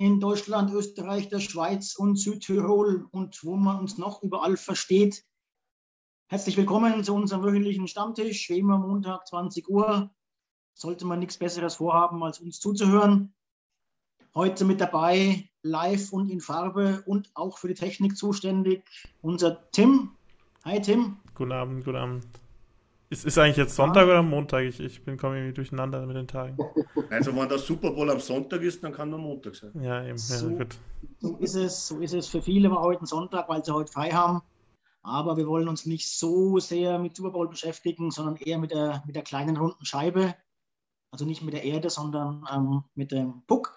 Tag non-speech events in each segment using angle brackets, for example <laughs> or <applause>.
in Deutschland, Österreich, der Schweiz und Südtirol und wo man uns noch überall versteht. Herzlich willkommen zu unserem wöchentlichen Stammtisch, wie immer Montag 20 Uhr. Sollte man nichts Besseres vorhaben, als uns zuzuhören. Heute mit dabei, live und in Farbe und auch für die Technik zuständig, unser Tim. Hi Tim. Guten Abend, guten Abend. Ist, ist eigentlich jetzt Sonntag oder Montag? Ich, ich bin komme irgendwie durcheinander mit den Tagen. <laughs> Also wenn der Super Bowl am Sonntag ist, dann kann nur Montag sein. Ja, eben. So, ja, gut. so ist es, so ist es. Für viele war heute ein Sonntag, weil sie heute frei haben. Aber wir wollen uns nicht so sehr mit Super Bowl beschäftigen, sondern eher mit der, mit der kleinen runden Scheibe. Also nicht mit der Erde, sondern ähm, mit dem Puck.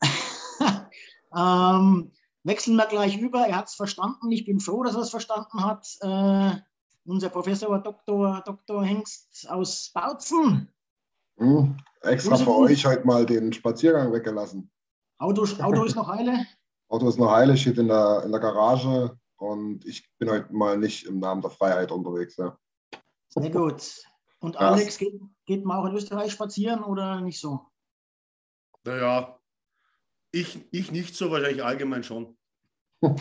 <laughs> ähm, wechseln wir gleich über. Er hat es verstanden. Ich bin froh, dass er es verstanden hat. Äh, unser Professor Dr. Dr. Hengst aus Bautzen. Hm, extra für euch heute mal den Spaziergang weggelassen. Auto, Auto ist noch heile? Auto ist noch heile, steht in der, in der Garage und ich bin heute mal nicht im Namen der Freiheit unterwegs. Ja. Sehr gut. Und Ja. Alex, geht, geht man auch in Österreich spazieren oder nicht so? Naja, ich, ich nicht so, wahrscheinlich allgemein schon. <laughs> <laughs>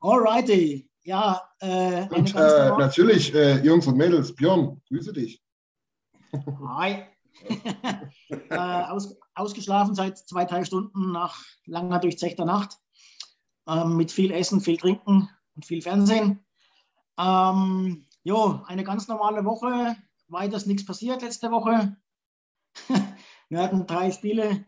Alrighty. Ja, äh, Und äh, natürlich, äh, Jungs und Mädels, Björn, grüße dich. Hi. <laughs> äh, aus, ausgeschlafen seit zwei, drei Stunden nach langer durchzechter Nacht. Ähm, mit viel Essen, viel Trinken und viel Fernsehen. Ähm, jo, eine ganz normale Woche. Weiters nichts passiert letzte Woche. <laughs> Wir hatten drei Spiele.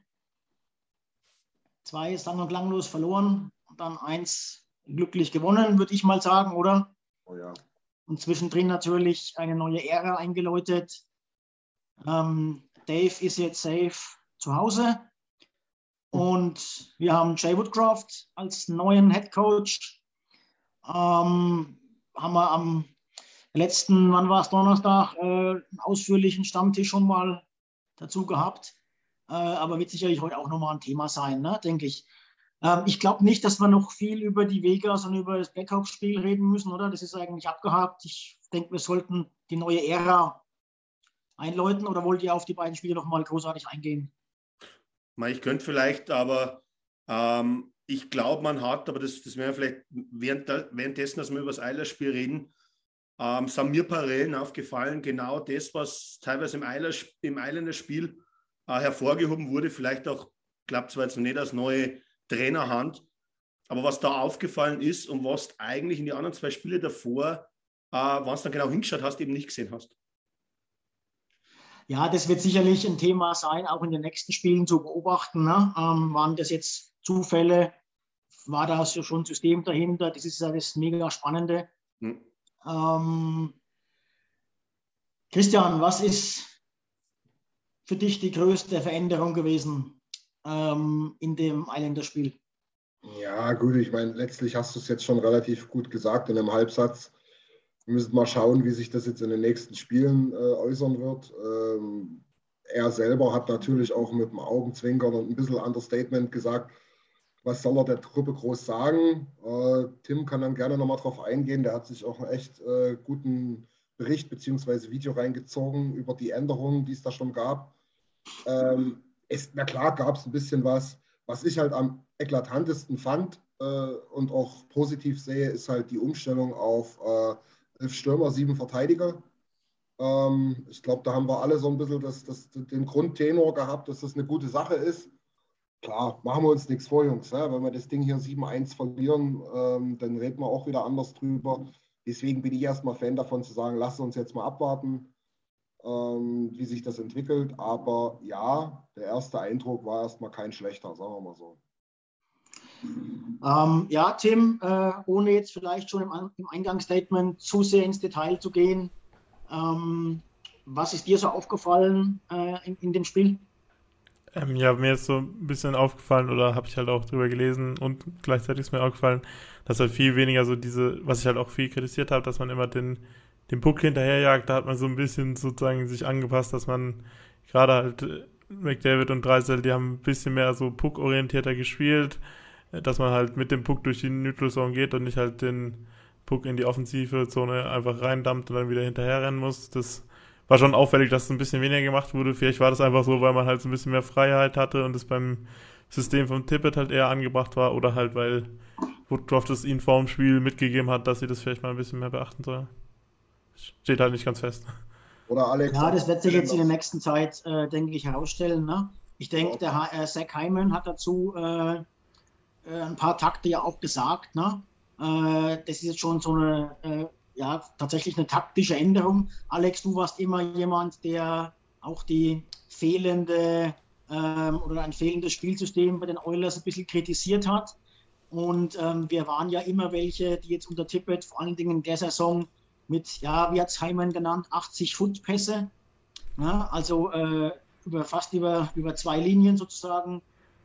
Zwei sang- und klanglos verloren und dann eins glücklich gewonnen, würde ich mal sagen, oder? Oh ja. und zwischendrin natürlich eine neue Ära eingeläutet. Ähm, Dave ist jetzt safe zu Hause und wir haben Jay Woodcroft als neuen Head Coach. Ähm, haben wir am letzten, wann war es, Donnerstag, äh, einen ausführlichen Stammtisch schon mal dazu gehabt. Äh, aber wird sicherlich heute auch nochmal ein Thema sein, ne, denke ich. Ähm, ich glaube nicht, dass wir noch viel über die Vegas und über das Blackhawks-Spiel reden müssen, oder? Das ist eigentlich abgehakt. Ich denke, wir sollten die neue Ära einläuten oder wollt ihr auf die beiden Spiele nochmal großartig eingehen? Ich könnte vielleicht, aber ähm, ich glaube, man hat, aber das, das wäre vielleicht während währenddessen, dass wir über das Eilers-Spiel reden, ähm, sind mir Parallelen aufgefallen, genau das, was teilweise im, Eilers, im Eiländer-Spiel äh, hervorgehoben wurde, vielleicht auch, klappt zwar jetzt nicht als neue Trainerhand, aber was da aufgefallen ist und was du eigentlich in die anderen zwei Spiele davor, äh, wenn du dann genau hingeschaut hast, eben nicht gesehen hast. Ja, das wird sicherlich ein Thema sein, auch in den nächsten Spielen zu beobachten. Ne? Ähm, waren das jetzt Zufälle? War da schon ein System dahinter? Das ist ja das mega Spannende. Hm. Ähm, Christian, was ist für dich die größte Veränderung gewesen ähm, in dem Islander-Spiel? Ja, gut, ich meine, letztlich hast du es jetzt schon relativ gut gesagt in einem Halbsatz. Wir müssen mal schauen, wie sich das jetzt in den nächsten Spielen äh, äußern wird. Ähm, er selber hat natürlich auch mit dem Augenzwinkern und ein bisschen Understatement gesagt, was soll er der Truppe groß sagen? Äh, Tim kann dann gerne nochmal drauf eingehen. Der hat sich auch einen echt äh, guten Bericht bzw. Video reingezogen über die Änderungen, die es da schon gab. Ähm, es, na klar gab es ein bisschen was. Was ich halt am eklatantesten fand äh, und auch positiv sehe, ist halt die Umstellung auf äh, elf Stürmer, sieben Verteidiger. Ähm, ich glaube, da haben wir alle so ein bisschen das, das, den Grundtenor gehabt, dass das eine gute Sache ist. Klar, machen wir uns nichts vor, Jungs. Ne? Wenn wir das Ding hier 7-1 verlieren, ähm, dann reden wir auch wieder anders drüber. Deswegen bin ich erstmal Fan davon zu sagen, lass uns jetzt mal abwarten, ähm, wie sich das entwickelt. Aber ja, der erste Eindruck war erstmal kein schlechter, sagen wir mal so. Ähm, ja, Tim, äh, ohne jetzt vielleicht schon im, im Eingangsstatement zu sehr ins Detail zu gehen, ähm, was ist dir so aufgefallen äh, in, in, dem Spiel? Ähm, ja, mir ist so ein bisschen aufgefallen oder habe ich halt auch drüber gelesen und gleichzeitig ist mir aufgefallen, dass halt viel weniger so diese, was ich halt auch viel kritisiert habe, dass man immer den, den Puck hinterherjagt, da hat man so ein bisschen sozusagen sich angepasst, dass man gerade halt äh, McDavid und Dreisel, die haben ein bisschen mehr so Puck-orientierter gespielt, äh, dass man halt mit dem Puck durch die Neutral geht und nicht halt den Puck in die offensive Zone einfach reindammt und dann wieder hinterherrennen muss. Das war schon auffällig, dass es ein bisschen weniger gemacht wurde. Vielleicht war das einfach so, weil man halt so ein bisschen mehr Freiheit hatte und es beim System vom Tippet halt eher angebracht war oder halt, weil Woodcroft es ihnen vor dem Spiel mitgegeben hat, dass sie das vielleicht mal ein bisschen mehr beachten sollen. Steht halt nicht ganz fest. Oder Alex? Ja, das wird sich jetzt in der nächsten Zeit, äh, denke ich, herausstellen. Ne? Ich denke, der äh, Zach Hyman hat dazu äh, äh, ein paar Takte ja auch gesagt. Ne? Äh, das ist jetzt schon so eine, äh, ja, tatsächlich eine taktische Änderung. Alex, du warst immer jemand, der auch die fehlende ähm, oder ein fehlendes Spielsystem bei den Oilers ein bisschen kritisiert hat. Und ähm, wir waren ja immer welche, die jetzt unter Tippett vor allen Dingen in der Saison mit, ja, wie hat es Heimann genannt, 80 Foot Pässe, ja, also äh, über, fast über, über zwei Linien sozusagen,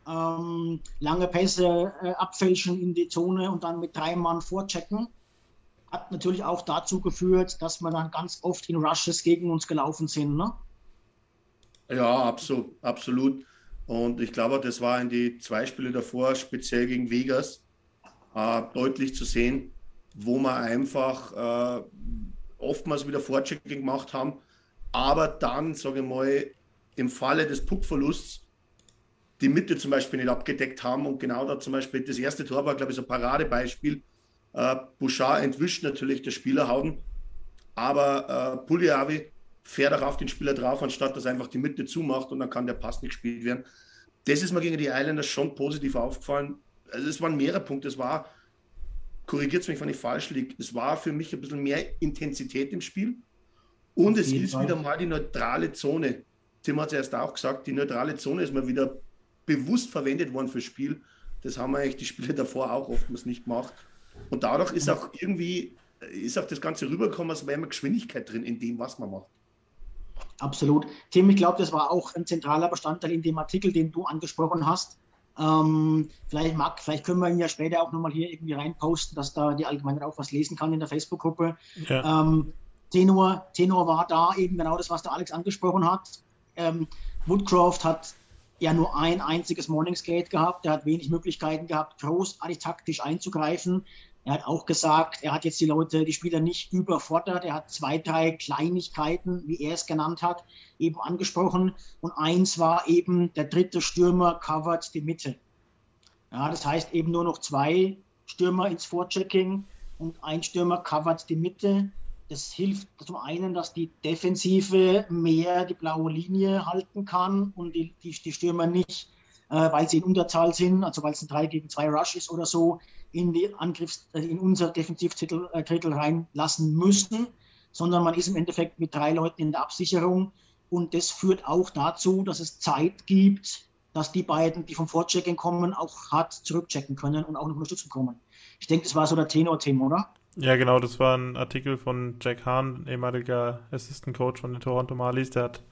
ähm, lange Pässe äh, abfälschen in die Zone und dann mit drei Mann vorchecken. Hat natürlich auch dazu geführt, dass wir dann ganz oft in Rushes gegen uns gelaufen sind. Ne? Ja, absolut, absolut. Und ich glaube, das war in die zwei Spiele davor, speziell gegen Vegas, äh, deutlich zu sehen, wo wir einfach äh, oftmals wieder Vorchecking gemacht haben, aber dann, sage ich mal, im Falle des Puckverlusts die Mitte zum Beispiel nicht abgedeckt haben und genau da zum Beispiel das erste Tor war, glaube ich, so ein Paradebeispiel. Äh, Bouchard entwischt natürlich der Spielerhauden, aber äh, Pugliavi fährt auch auf den Spieler drauf, anstatt dass einfach die Mitte zumacht und dann kann der Pass nicht gespielt werden. Das ist mir gegen die Islanders schon positiv aufgefallen. Also es waren mehrere Punkte. Es war, korrigiert mich, wenn ich falsch liege, es war für mich ein bisschen mehr Intensität im Spiel. Und es ist Fall. wieder mal die neutrale Zone. Tim hat es erst auch gesagt, die neutrale Zone ist mal wieder bewusst verwendet worden fürs Spiel. Das haben wir eigentlich die Spiele <laughs> davor auch oftmals nicht gemacht. Und dadurch ist auch irgendwie, ist auch das Ganze rübergekommen, als wäre immer Geschwindigkeit drin in dem, was man macht. Absolut. Tim, ich glaube, das war auch ein zentraler Bestandteil in dem Artikel, den du angesprochen hast. Ähm, vielleicht, mag, vielleicht können wir ihn ja später auch nochmal hier irgendwie reinposten, dass da die Allgemeinheit auch was lesen kann in der Facebook-Gruppe. Ja. Ähm, Tenor, Tenor war da eben genau das, was der Alex angesprochen hat. Ähm, Woodcroft hat ja nur ein einziges Morningsgate gehabt. Er hat wenig Möglichkeiten gehabt, großartig taktisch einzugreifen. Er hat auch gesagt, er hat jetzt die Leute, die Spieler nicht überfordert. Er hat zwei, drei Kleinigkeiten, wie er es genannt hat, eben angesprochen. Und eins war eben, der dritte Stürmer covert die Mitte. Ja, das heißt eben nur noch zwei Stürmer ins Vorchecking und ein Stürmer covert die Mitte. Das hilft zum einen, dass die Defensive mehr die blaue Linie halten kann und die, die, die Stürmer nicht, äh, weil sie in Unterzahl sind, also weil es ein 3 gegen 2 Rush ist oder so, in, die Angriffs-, äh, in unser Defensivdrittel äh, reinlassen müssen, sondern man ist im Endeffekt mit drei Leuten in der Absicherung. Und das führt auch dazu, dass es Zeit gibt, dass die beiden, die vom Vorchecken kommen, auch hart zurückchecken können und auch noch unterstützen kommen. Ich denke, das war so der Tenor-Thema, oder? Ja, genau, das war ein Artikel von Jack Hahn, ehemaliger Assistant Coach von den Toronto Marlies. Der hat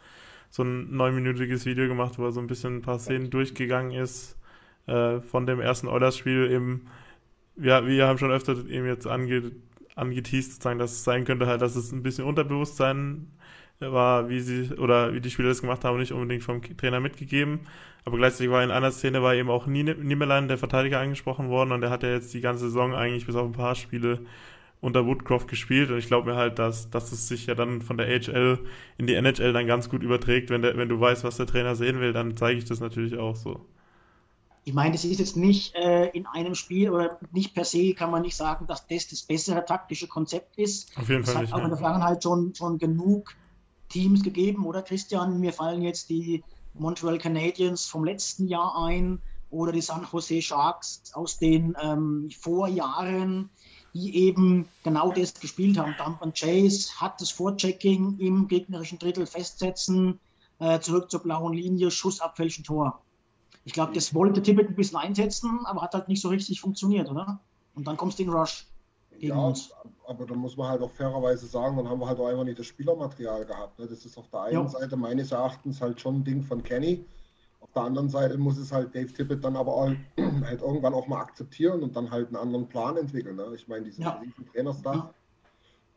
so ein neunminütiges Video gemacht, wo er so ein bisschen ein paar Szenen durchgegangen ist äh, von dem ersten Oilers-Spiel, eben wir, wir haben schon öfter eben jetzt ange, angeteased, sozusagen, dass es sein könnte halt, dass es ein bisschen Unterbewusstsein war, wie sie oder wie die Spieler das gemacht haben, nicht unbedingt vom Trainer mitgegeben. Aber gleichzeitig war in einer Szene war eben auch Niemelein, der Verteidiger, angesprochen worden und der hat ja jetzt die ganze Saison eigentlich bis auf ein paar Spiele unter Woodcroft gespielt und ich glaube mir halt, dass, dass es sich ja dann von der AHL in die NHL dann ganz gut überträgt. Wenn, der, wenn du weißt, was der Trainer sehen will, dann zeige ich das natürlich auch so. Ich meine, das ist jetzt nicht äh, in einem Spiel oder nicht per se kann man nicht sagen, dass das das bessere taktische Konzept ist. Auf jeden es Fall hat nicht. auch in der Vergangenheit schon, schon genug Teams gegeben, oder Christian? Mir fallen jetzt die Montreal Canadiens vom letzten Jahr ein oder die San Jose Sharks aus den ähm, Vorjahren, die eben genau das gespielt haben. Dump and Chase hat das Vorchecking im gegnerischen Drittel festsetzen, äh, zurück zur blauen Linie, Schuss abfälschen Tor. Ich glaube, das wollte Tippett ein bisschen einsetzen, aber hat halt nicht so richtig funktioniert, oder? Und dann kommst du in Rush gegen Ja, uns. aber da muss man halt auch fairerweise sagen, dann haben wir halt auch einfach nicht das Spielermaterial gehabt. Ne? Das ist auf der einen Ja. Seite meines Erachtens halt schon ein Ding von Kenny. Auf der anderen Seite muss es halt Dave Tippett dann aber auch, <clears throat> halt irgendwann auch mal akzeptieren und dann halt einen anderen Plan entwickeln. Ne? Ich meine, diesen Ja. riesen Trainerstaff,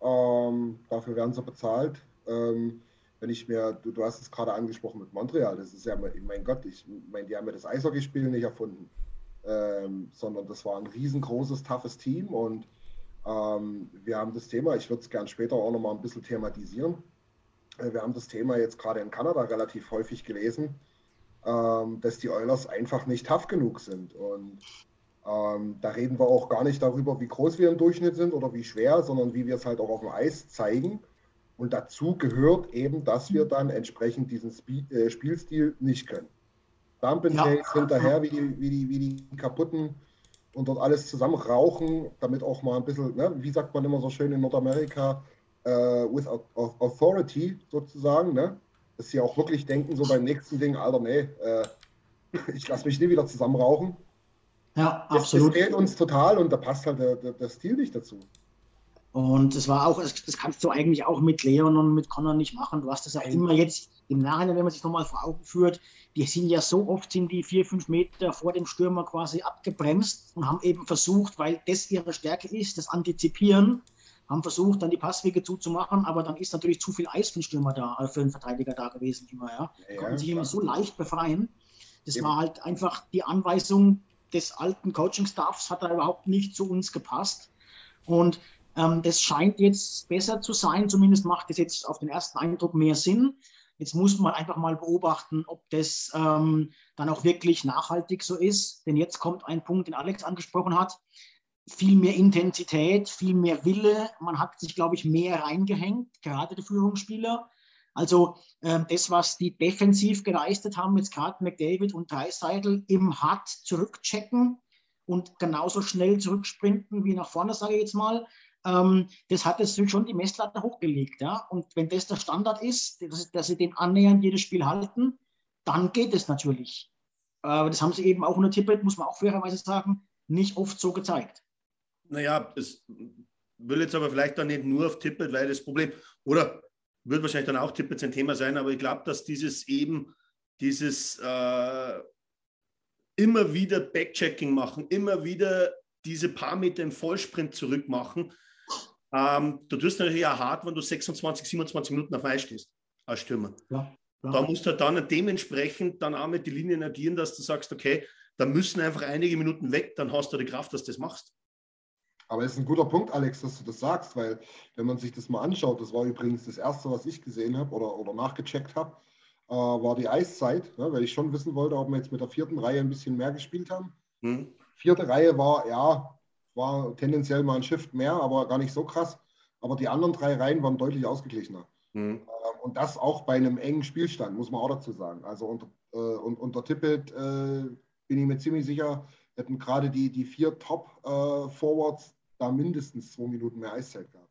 ähm, dafür werden sie bezahlt. Ähm, wenn ich mir, du, du hast es gerade angesprochen mit Montreal, das ist ja, mein Gott, ich meine, die haben ja das Eishockeyspiel nicht erfunden, ähm, sondern das war ein riesengroßes, toughes Team und ähm, wir haben das Thema, ich würde es gern später auch nochmal ein bisschen thematisieren. Äh, Wir haben das Thema jetzt gerade in Kanada relativ häufig gelesen, ähm, dass die Oilers einfach nicht tough genug sind. Und ähm, da reden wir auch gar nicht darüber, wie groß wir im Durchschnitt sind oder wie schwer, sondern wie wir es halt auch auf dem Eis zeigen. Und dazu gehört eben, dass wir dann entsprechend diesen äh, Spielstil nicht können. Dump and Ja. Hinterher, wie die, wie, die, wie die kaputten und dort alles zusammen rauchen, damit auch mal ein bisschen, ne, wie sagt man immer so schön in Nordamerika, äh, with au- au- authority sozusagen, ne? dass sie auch wirklich denken, so beim nächsten Ding, Alter, nee, äh, <laughs> ich lasse mich nie wieder zusammen rauchen. Ja, Das, das absolut. fehlt uns total und da passt halt der, der, der Stil nicht dazu. Und es war auch, das, kannst du eigentlich auch mit Leon und mit Connor nicht machen. Du hast das ja immer jetzt im Nachhinein, wenn man sich nochmal vor Augen führt, die sind ja so oft sind die vier, fünf Meter vor dem Stürmer quasi abgebremst und haben eben versucht, weil das ihre Stärke ist, das Antizipieren, haben versucht, dann die Passwege zuzumachen, aber dann ist natürlich zu viel Eis für den Stürmer da, äh, für den Verteidiger da gewesen immer, ja. Ja, Konnten sich immer so leicht befreien. Das Eben. war halt einfach die Anweisung des alten Coaching-Staffs, hat da überhaupt nicht zu uns gepasst. Und ähm, das scheint jetzt besser zu sein, zumindest macht es jetzt auf den ersten Eindruck mehr Sinn. Jetzt muss man einfach mal beobachten, ob das ähm, dann auch wirklich nachhaltig so ist. Denn jetzt kommt ein Punkt, den Alex angesprochen hat. Viel mehr Intensität, viel mehr Wille. Man hat sich, glaube ich, mehr reingehängt, gerade die Führungsspieler. Also ähm, das, was die defensiv geleistet haben, jetzt gerade McDavid und Dreiseidel, im hart zurückchecken und genauso schnell zurücksprinten wie nach vorne, sage ich jetzt mal, ähm, das hat es schon die Messlatte hochgelegt. Ja? Und wenn das der Standard ist, dass, dass sie den annähernd jedes Spiel halten, dann geht es natürlich. Aber das haben sie eben auch unter Tippett, muss man auch fairerweise sagen, nicht oft so gezeigt. Naja, das will jetzt aber vielleicht dann nicht nur auf Tippet, weil das Problem, oder wird wahrscheinlich dann auch Tippet ein Thema sein, aber ich glaube, dass dieses eben, dieses äh, immer wieder Backchecking machen, immer wieder diese paar Meter im Vollsprint zurück machen, ähm, du tust natürlich auch hart, wenn du 26, 27 Minuten auf Eis stehst als Stürmer. Ja, ja. Da musst du dann dementsprechend dann auch mit den Linien agieren, dass du sagst, okay, da müssen einfach einige Minuten weg, dann hast du die Kraft, dass du das machst. Aber es ist ein guter Punkt, Alex, dass du das sagst, weil wenn man sich das mal anschaut, das war übrigens das Erste, was ich gesehen habe oder, oder nachgecheckt habe, äh, war die Eiszeit, ne, weil ich schon wissen wollte, ob wir jetzt mit der vierten Reihe ein bisschen mehr gespielt haben. Hm? Vierte Reihe war, ja, war tendenziell mal ein Shift mehr, aber gar nicht so krass. Aber die anderen drei Reihen waren deutlich ausgeglichener. Hm. Ähm, Und das auch bei einem engen Spielstand, muss man auch dazu sagen. Also unter, äh, und, unter Tippett äh, bin ich mir ziemlich sicher, hätten gerade die, die vier Top-Forwards da mindestens zwei Minuten mehr Eiszeit gehabt.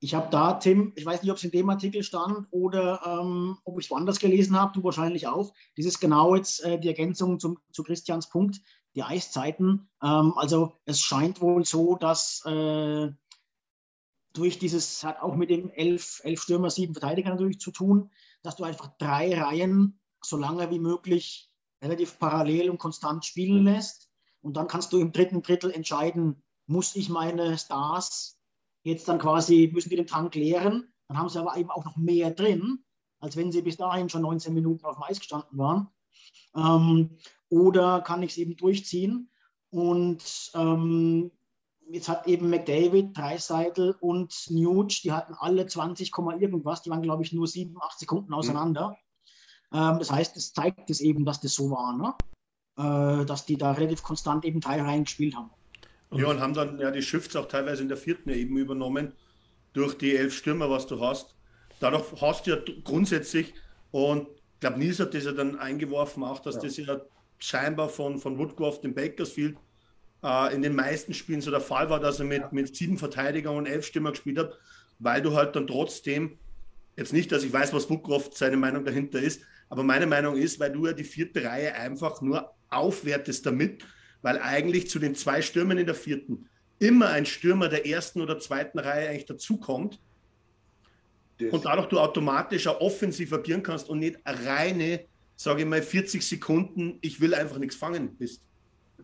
Ich habe da, Tim, ich weiß nicht, ob es in dem Artikel stand oder ähm, ob ich es woanders gelesen habe, du wahrscheinlich auch. Das ist genau jetzt äh, die Ergänzung zum, zu Christians Punkt, die Eiszeiten. Ähm, also es scheint wohl so, dass äh, durch dieses, hat auch mit dem elf, elf Stürmer, sieben Verteidiger natürlich zu tun, dass du einfach drei Reihen so lange wie möglich relativ parallel und konstant spielen lässt. Und dann kannst du im dritten Drittel entscheiden, muss ich meine Stars Jetzt dann quasi müssen die den Tank leeren. Dann haben sie aber eben auch noch mehr drin, als wenn sie bis dahin schon 19 Minuten auf dem Eis gestanden waren. Ähm, oder kann ich es eben durchziehen? Und ähm, jetzt hat eben McDavid, Dreiseitel und Nuge, die hatten alle 20, irgendwas, die waren, glaube ich, nur 7, 8 Sekunden auseinander. Mhm. Ähm, das heißt, es zeigt es eben, dass das so war, ne? äh, dass die da relativ konstant eben Teil reingespielt haben. Ja, und haben dann ja die Shifts auch teilweise in der vierten eben übernommen, durch die elf Stürmer, was du hast. Dadurch hast du ja grundsätzlich, und ich glaube, Nils hat das ja dann eingeworfen, auch, dass ja. das ja scheinbar von, von Woodcroft in Bakersfield äh, in den meisten Spielen so der Fall war, dass er mit, mit sieben Verteidigern und elf Stürmer gespielt hat, weil du halt dann trotzdem, jetzt nicht, dass ich weiß, was Woodcroft seine Meinung dahinter ist, aber meine Meinung ist, weil du ja die vierte Reihe einfach nur aufwertest damit, weil eigentlich zu den zwei Stürmern in der vierten immer ein Stürmer der ersten oder zweiten Reihe eigentlich dazukommt und dadurch du automatisch auch offensiv agieren kannst und nicht reine, sage ich mal, 40 Sekunden, ich will einfach nichts fangen bist.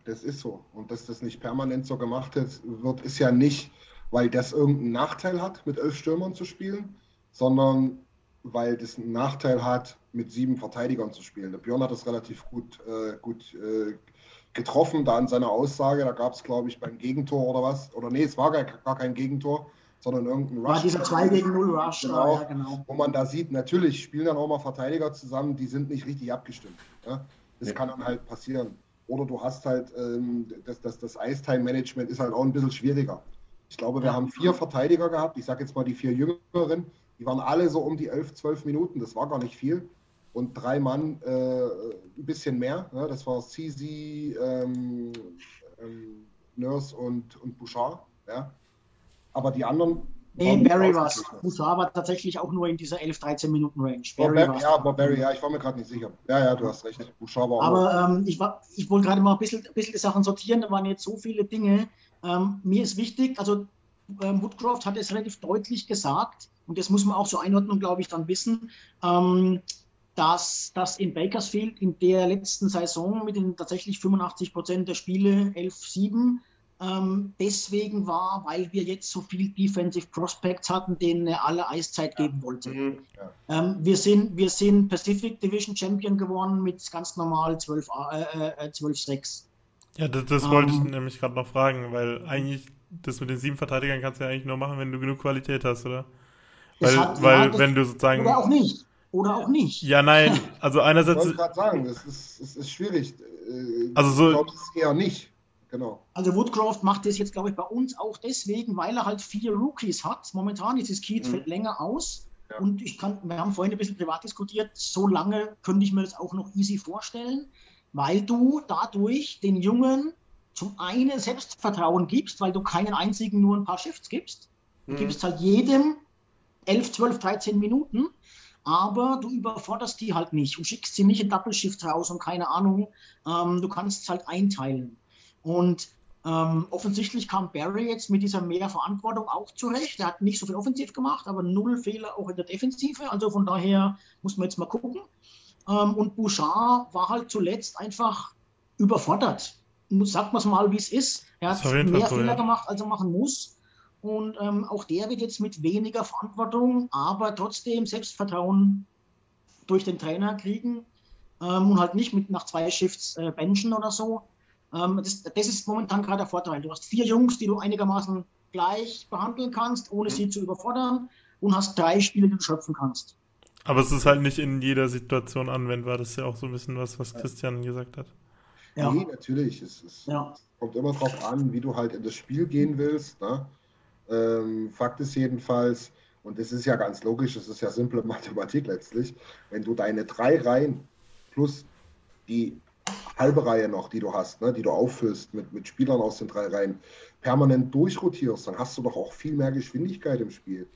Das ist so. Und dass das nicht permanent so gemacht wird, ist ja nicht, weil das irgendeinen Nachteil hat, mit elf Stürmern zu spielen, sondern weil das einen Nachteil hat, mit sieben Verteidigern zu spielen. Der Björn hat das relativ gut, äh, gut äh, getroffen, da in seiner Aussage. Da gab es, glaube ich, beim Gegentor oder was. Oder nee, es war gar, gar kein Gegentor, sondern irgendein Rush. War dieser 2 gegen 0 Rush, genau, ja, genau. Wo man da sieht, natürlich spielen dann auch mal Verteidiger zusammen, die sind nicht richtig abgestimmt. Ja? Das ja. kann dann halt passieren. Oder du hast halt, ähm, das, das, das Ice-Time-Management ist halt auch ein bisschen schwieriger. Ich glaube, wir ja. haben vier Verteidiger gehabt. Ich sage jetzt mal die vier Jüngeren. Die waren alle so um die 11, 12 Minuten. Das war gar nicht viel und drei Mann äh, ein bisschen mehr. Ne? Das war CZ, ähm, ähm, Nurse und, und Bouchard. Ja? Aber die anderen. Nee, Barry war es. Bouchard war tatsächlich auch nur in dieser 11, 13 Minuten Range. Barry oh, ja, aber Barry, ja, ich war mir gerade nicht sicher. Ja, ja, du hast recht. Bouchard war aber ähm, ich, ich wollte gerade mal ein bisschen, ein bisschen die Sachen sortieren. Da waren jetzt so viele Dinge. Ähm, mir ist wichtig, also ähm, Woodcroft hat es relativ deutlich gesagt, und das muss man auch so einordnen, glaube ich, dann wissen. Ähm, dass das in Bakersfield in der letzten Saison mit den tatsächlich 85 Prozent der Spiele 11-7 ähm, deswegen war, weil wir jetzt so viel Defensive Prospects hatten, denen er alle Eiszeit geben wollte. Mhm. Ja. Ähm, wir, sind, wir sind Pacific Division Champion geworden mit ganz normal 12-6. Äh, äh, 12 ja, das, das wollte ähm, ich nämlich gerade noch fragen, weil eigentlich das mit den sieben Verteidigern kannst du ja eigentlich nur machen, wenn du genug Qualität hast, oder? Weil, hat, weil ja, wenn du sozusagen. Oder auch nicht oder auch nicht. Ja, nein, <laughs> also einerseits. Ich wollte gerade sagen, das ist, das ist schwierig. Äh, also so. Ich glaube, es ist eher nicht. Genau. Also Woodcroft macht das jetzt, glaube ich, bei uns auch deswegen, weil er halt vier Rookies hat. Momentan ist das Keith mhm. fällt länger aus. Ja. Und ich kann, wir haben vorhin ein bisschen privat diskutiert, so lange könnte ich mir das auch noch easy vorstellen, weil du dadurch den Jungen zum einen Selbstvertrauen gibst, weil du keinen einzigen nur ein paar Shifts gibst. Du mhm. gibst halt jedem 11, 12, 13 Minuten aber du überforderst die halt nicht und schickst sie nicht in Double Shift raus und keine Ahnung. Ähm, du kannst es halt einteilen. Und ähm, offensichtlich kam Barry jetzt mit dieser mehr Verantwortung auch zurecht. Er hat nicht so viel offensiv gemacht, aber null Fehler auch in der Defensive. Also von daher muss man jetzt mal gucken. Ähm, und Bouchard war halt zuletzt einfach überfordert. Sagt man es mal, wie es ist. Er hat mehr Fehler gemacht, als er machen muss. Und ähm, auch der wird jetzt mit weniger Verantwortung, aber trotzdem Selbstvertrauen durch den Trainer kriegen ähm, und halt nicht mit nach zwei Shifts äh, benchen oder so. Ähm, das, das, ist momentan gerade der Vorteil. Du hast vier Jungs, die du einigermaßen gleich behandeln kannst, ohne sie zu überfordern und hast drei Spiele, die du schöpfen kannst. Aber es ist halt nicht in jeder Situation anwendbar. Das ist ja auch so ein bisschen was, was Christian gesagt hat. Ja. Nee, natürlich. Es, es ja. kommt immer darauf an, wie du halt in das Spiel gehen willst. Ne? Ähm, Fakt ist jedenfalls, und das ist ja ganz logisch, das ist ja simple Mathematik letztlich, wenn du deine drei Reihen plus die halbe Reihe noch, die du hast, ne, die du auffüllst mit, mit Spielern aus den drei Reihen, permanent durchrotierst, dann hast du doch auch viel mehr Geschwindigkeit im Spiel.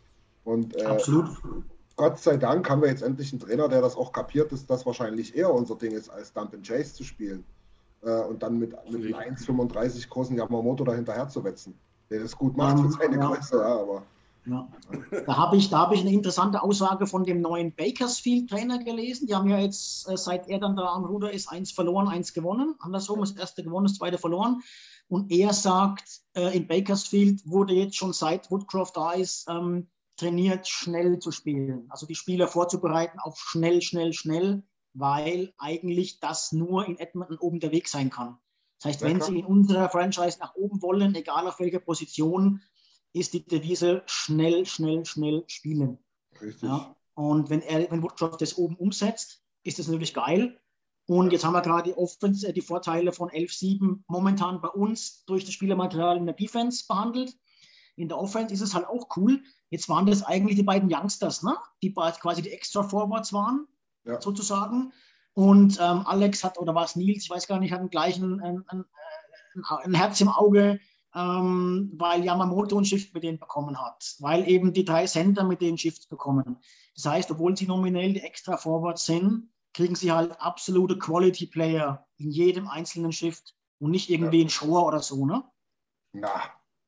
Und äh, Absolut. Gott sei Dank haben wir jetzt endlich einen Trainer, der das auch kapiert, dass das wahrscheinlich eher unser Ding ist, als Dump and Chase zu spielen. Äh, und dann mit, mit einem 1,35 großen Yamamoto dahinterher zu wetzen der das gut macht für seine ja. Größe, ja, aber. Ja. Da habe ich, hab ich eine interessante Aussage von dem neuen Bakersfield-Trainer gelesen. Die haben ja jetzt, äh, seit er dann da am Ruder ist, eins verloren, eins gewonnen. Andersrum, das erste gewonnen, das zweite verloren. Und er sagt, äh, in Bakersfield wurde jetzt schon seit Woodcroft da ist, ähm, trainiert, schnell zu spielen. Also die Spieler vorzubereiten auf schnell, schnell, schnell, weil eigentlich das nur in Edmonton oben der Weg sein kann. Das heißt, wenn Sie in unserer Franchise nach oben wollen, egal auf welcher Position, ist die Devise schnell, schnell, schnell spielen. Richtig. Ja? Und wenn, er, wenn Woodcroft das oben umsetzt, ist das natürlich geil. Und jetzt haben wir gerade die, Offense, äh, die Vorteile von 11-7 momentan bei uns durch das Spielermaterial in der Defense behandelt. In der Offense ist es halt auch cool. Jetzt waren das eigentlich die beiden Youngsters, ne? die quasi die Extra Forwards waren, ja. sozusagen. Und ähm, Alex hat, oder war es Nils, ich weiß gar nicht, hat einen gleichen ein, ein, ein Herz im Auge, ähm, weil Yamamoto ein Shift mit denen bekommen hat, weil eben die drei Center mit denen Shifts bekommen. Das heißt, obwohl sie nominell die extra Forwards sind, kriegen sie halt absolute Quality Player in jedem einzelnen Shift und nicht irgendwie ja. ein Shore oder so, ne? Na,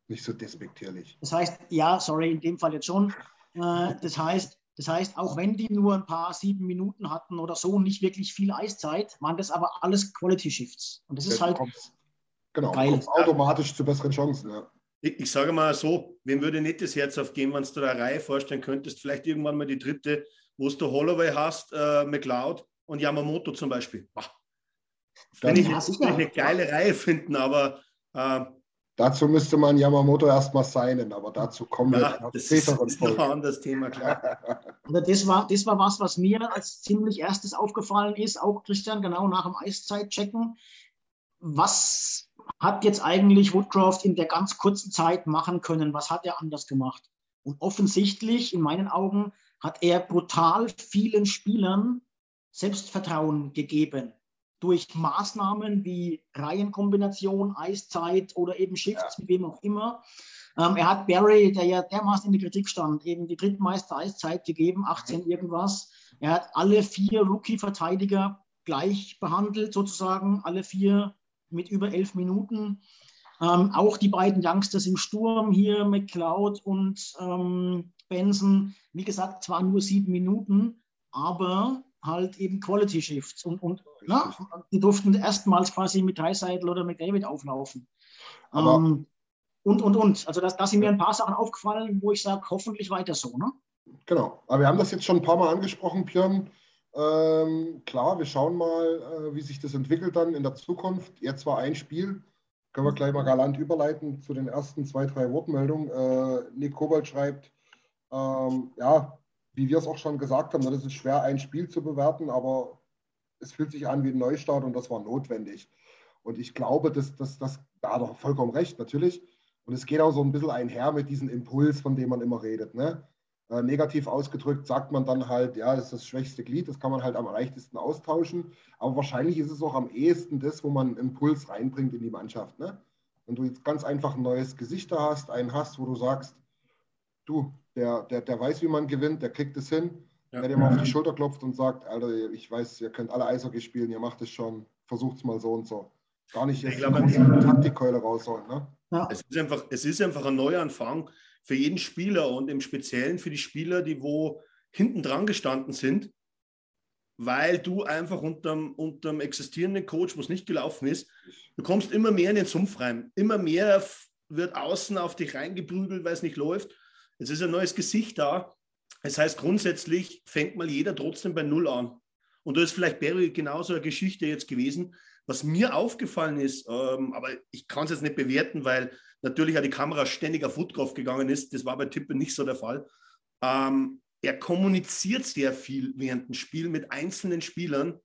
nicht so despektierlich. Das heißt, ja, sorry, in dem Fall jetzt schon. Äh, das heißt, das heißt, auch wenn die nur ein paar sieben Minuten hatten oder so, nicht wirklich viel Eiszeit, waren das aber alles Quality Shifts. Und das ist halt genau, geil. automatisch zu besseren Chancen. Ja. Ich, ich, sage mal so, wem würde nicht das Herz aufgeben, wenn du da eine Reihe vorstellen könntest, vielleicht irgendwann mal die dritte, wo du Holloway hast, äh, McLeod und Yamamoto zum Beispiel. Boah. Wenn ich jetzt eine geile Reihe finden, aber äh, Dazu müsste man Yamamoto erstmal signen, aber dazu kommen wir ja, das ist, ist noch ein anderes Thema, klar. <laughs> Also das, war, das war was, was mir als ziemlich erstes aufgefallen ist, auch Christian, genau nach dem Eiszeit-Checken. Was hat jetzt eigentlich Woodcroft in der ganz kurzen Zeit machen können? Was hat er anders gemacht? Und offensichtlich, in meinen Augen, hat er brutal vielen Spielern Selbstvertrauen gegeben durch Maßnahmen wie Reihenkombination, Eiszeit oder eben Shifts, ja. mit wem auch immer. Ähm, er hat Barry, der ja dermaßen in der Kritik stand, eben die drittmeiste Eiszeit gegeben, 18 irgendwas. Er hat alle vier Rookie-Verteidiger gleich behandelt, sozusagen, alle vier mit über elf Minuten. Ähm, auch die beiden Youngsters im Sturm hier, McLeod und ähm, Benson, wie gesagt, zwar nur sieben Minuten, aber halt eben Quality Shifts und, und na, die durften erstmals quasi mit Dreiseitel oder mit David auflaufen. Ähm, und, und, und. Also da sind mir ein paar Sachen aufgefallen, wo ich sage, hoffentlich weiter so. Ne? Genau. Aber wir haben das jetzt schon ein paar Mal angesprochen, Björn. Ähm, klar, wir schauen mal, äh, wie sich das entwickelt dann in der Zukunft. Jetzt war ein Spiel. Können wir gleich mal galant überleiten zu den ersten zwei, drei Wortmeldungen. Äh, Nick Kobalt schreibt, ähm, ja, wie wir es auch schon gesagt haben, das ist schwer, ein Spiel zu bewerten, aber es fühlt sich an wie ein Neustart und das war notwendig. Und ich glaube, dass das, das, da hat er vollkommen recht, natürlich. Und es geht auch so ein bisschen einher mit diesem Impuls, von dem man immer redet. Ne? Äh, negativ ausgedrückt sagt man dann halt, ja, das ist das schwächste Glied, das kann man halt am leichtesten austauschen. Aber wahrscheinlich ist es auch am ehesten das, wo man Impuls reinbringt in die Mannschaft. Ne? Wenn du jetzt ganz einfach ein neues Gesicht da hast, einen hast, wo du sagst, du, der, der, der weiß, wie man gewinnt, der kriegt es hin. Ja. Der dir mal auf die Schulter klopft und sagt, Alter, ich weiß, ihr könnt alle Eishockey spielen, ihr macht es schon, versucht es mal so und so. Gar nicht jetzt die Taktikkeule rausholen. Ne? Ja. Es, ist einfach, es ist einfach ein Neuanfang für jeden Spieler und im Speziellen für die Spieler, die wo hinten dran gestanden sind, weil du einfach unterm, unterm existierenden Coach, wo es nicht gelaufen ist, du kommst immer mehr in den Sumpf rein. Immer mehr wird außen auf dich reingeprügelt, weil es nicht läuft. Es ist ein neues Gesicht da. Das heißt, grundsätzlich fängt mal jeder trotzdem bei Null an. Und da ist vielleicht Barry genauso eine Geschichte jetzt gewesen. Was mir aufgefallen ist, ähm, aber ich kann es jetzt nicht bewerten, weil natürlich auch die Kamera ständig auf Woodcroft gegangen ist. Das war bei Tippe nicht so der Fall. Ähm, er kommuniziert sehr viel während dem Spiel mit einzelnen Spielern,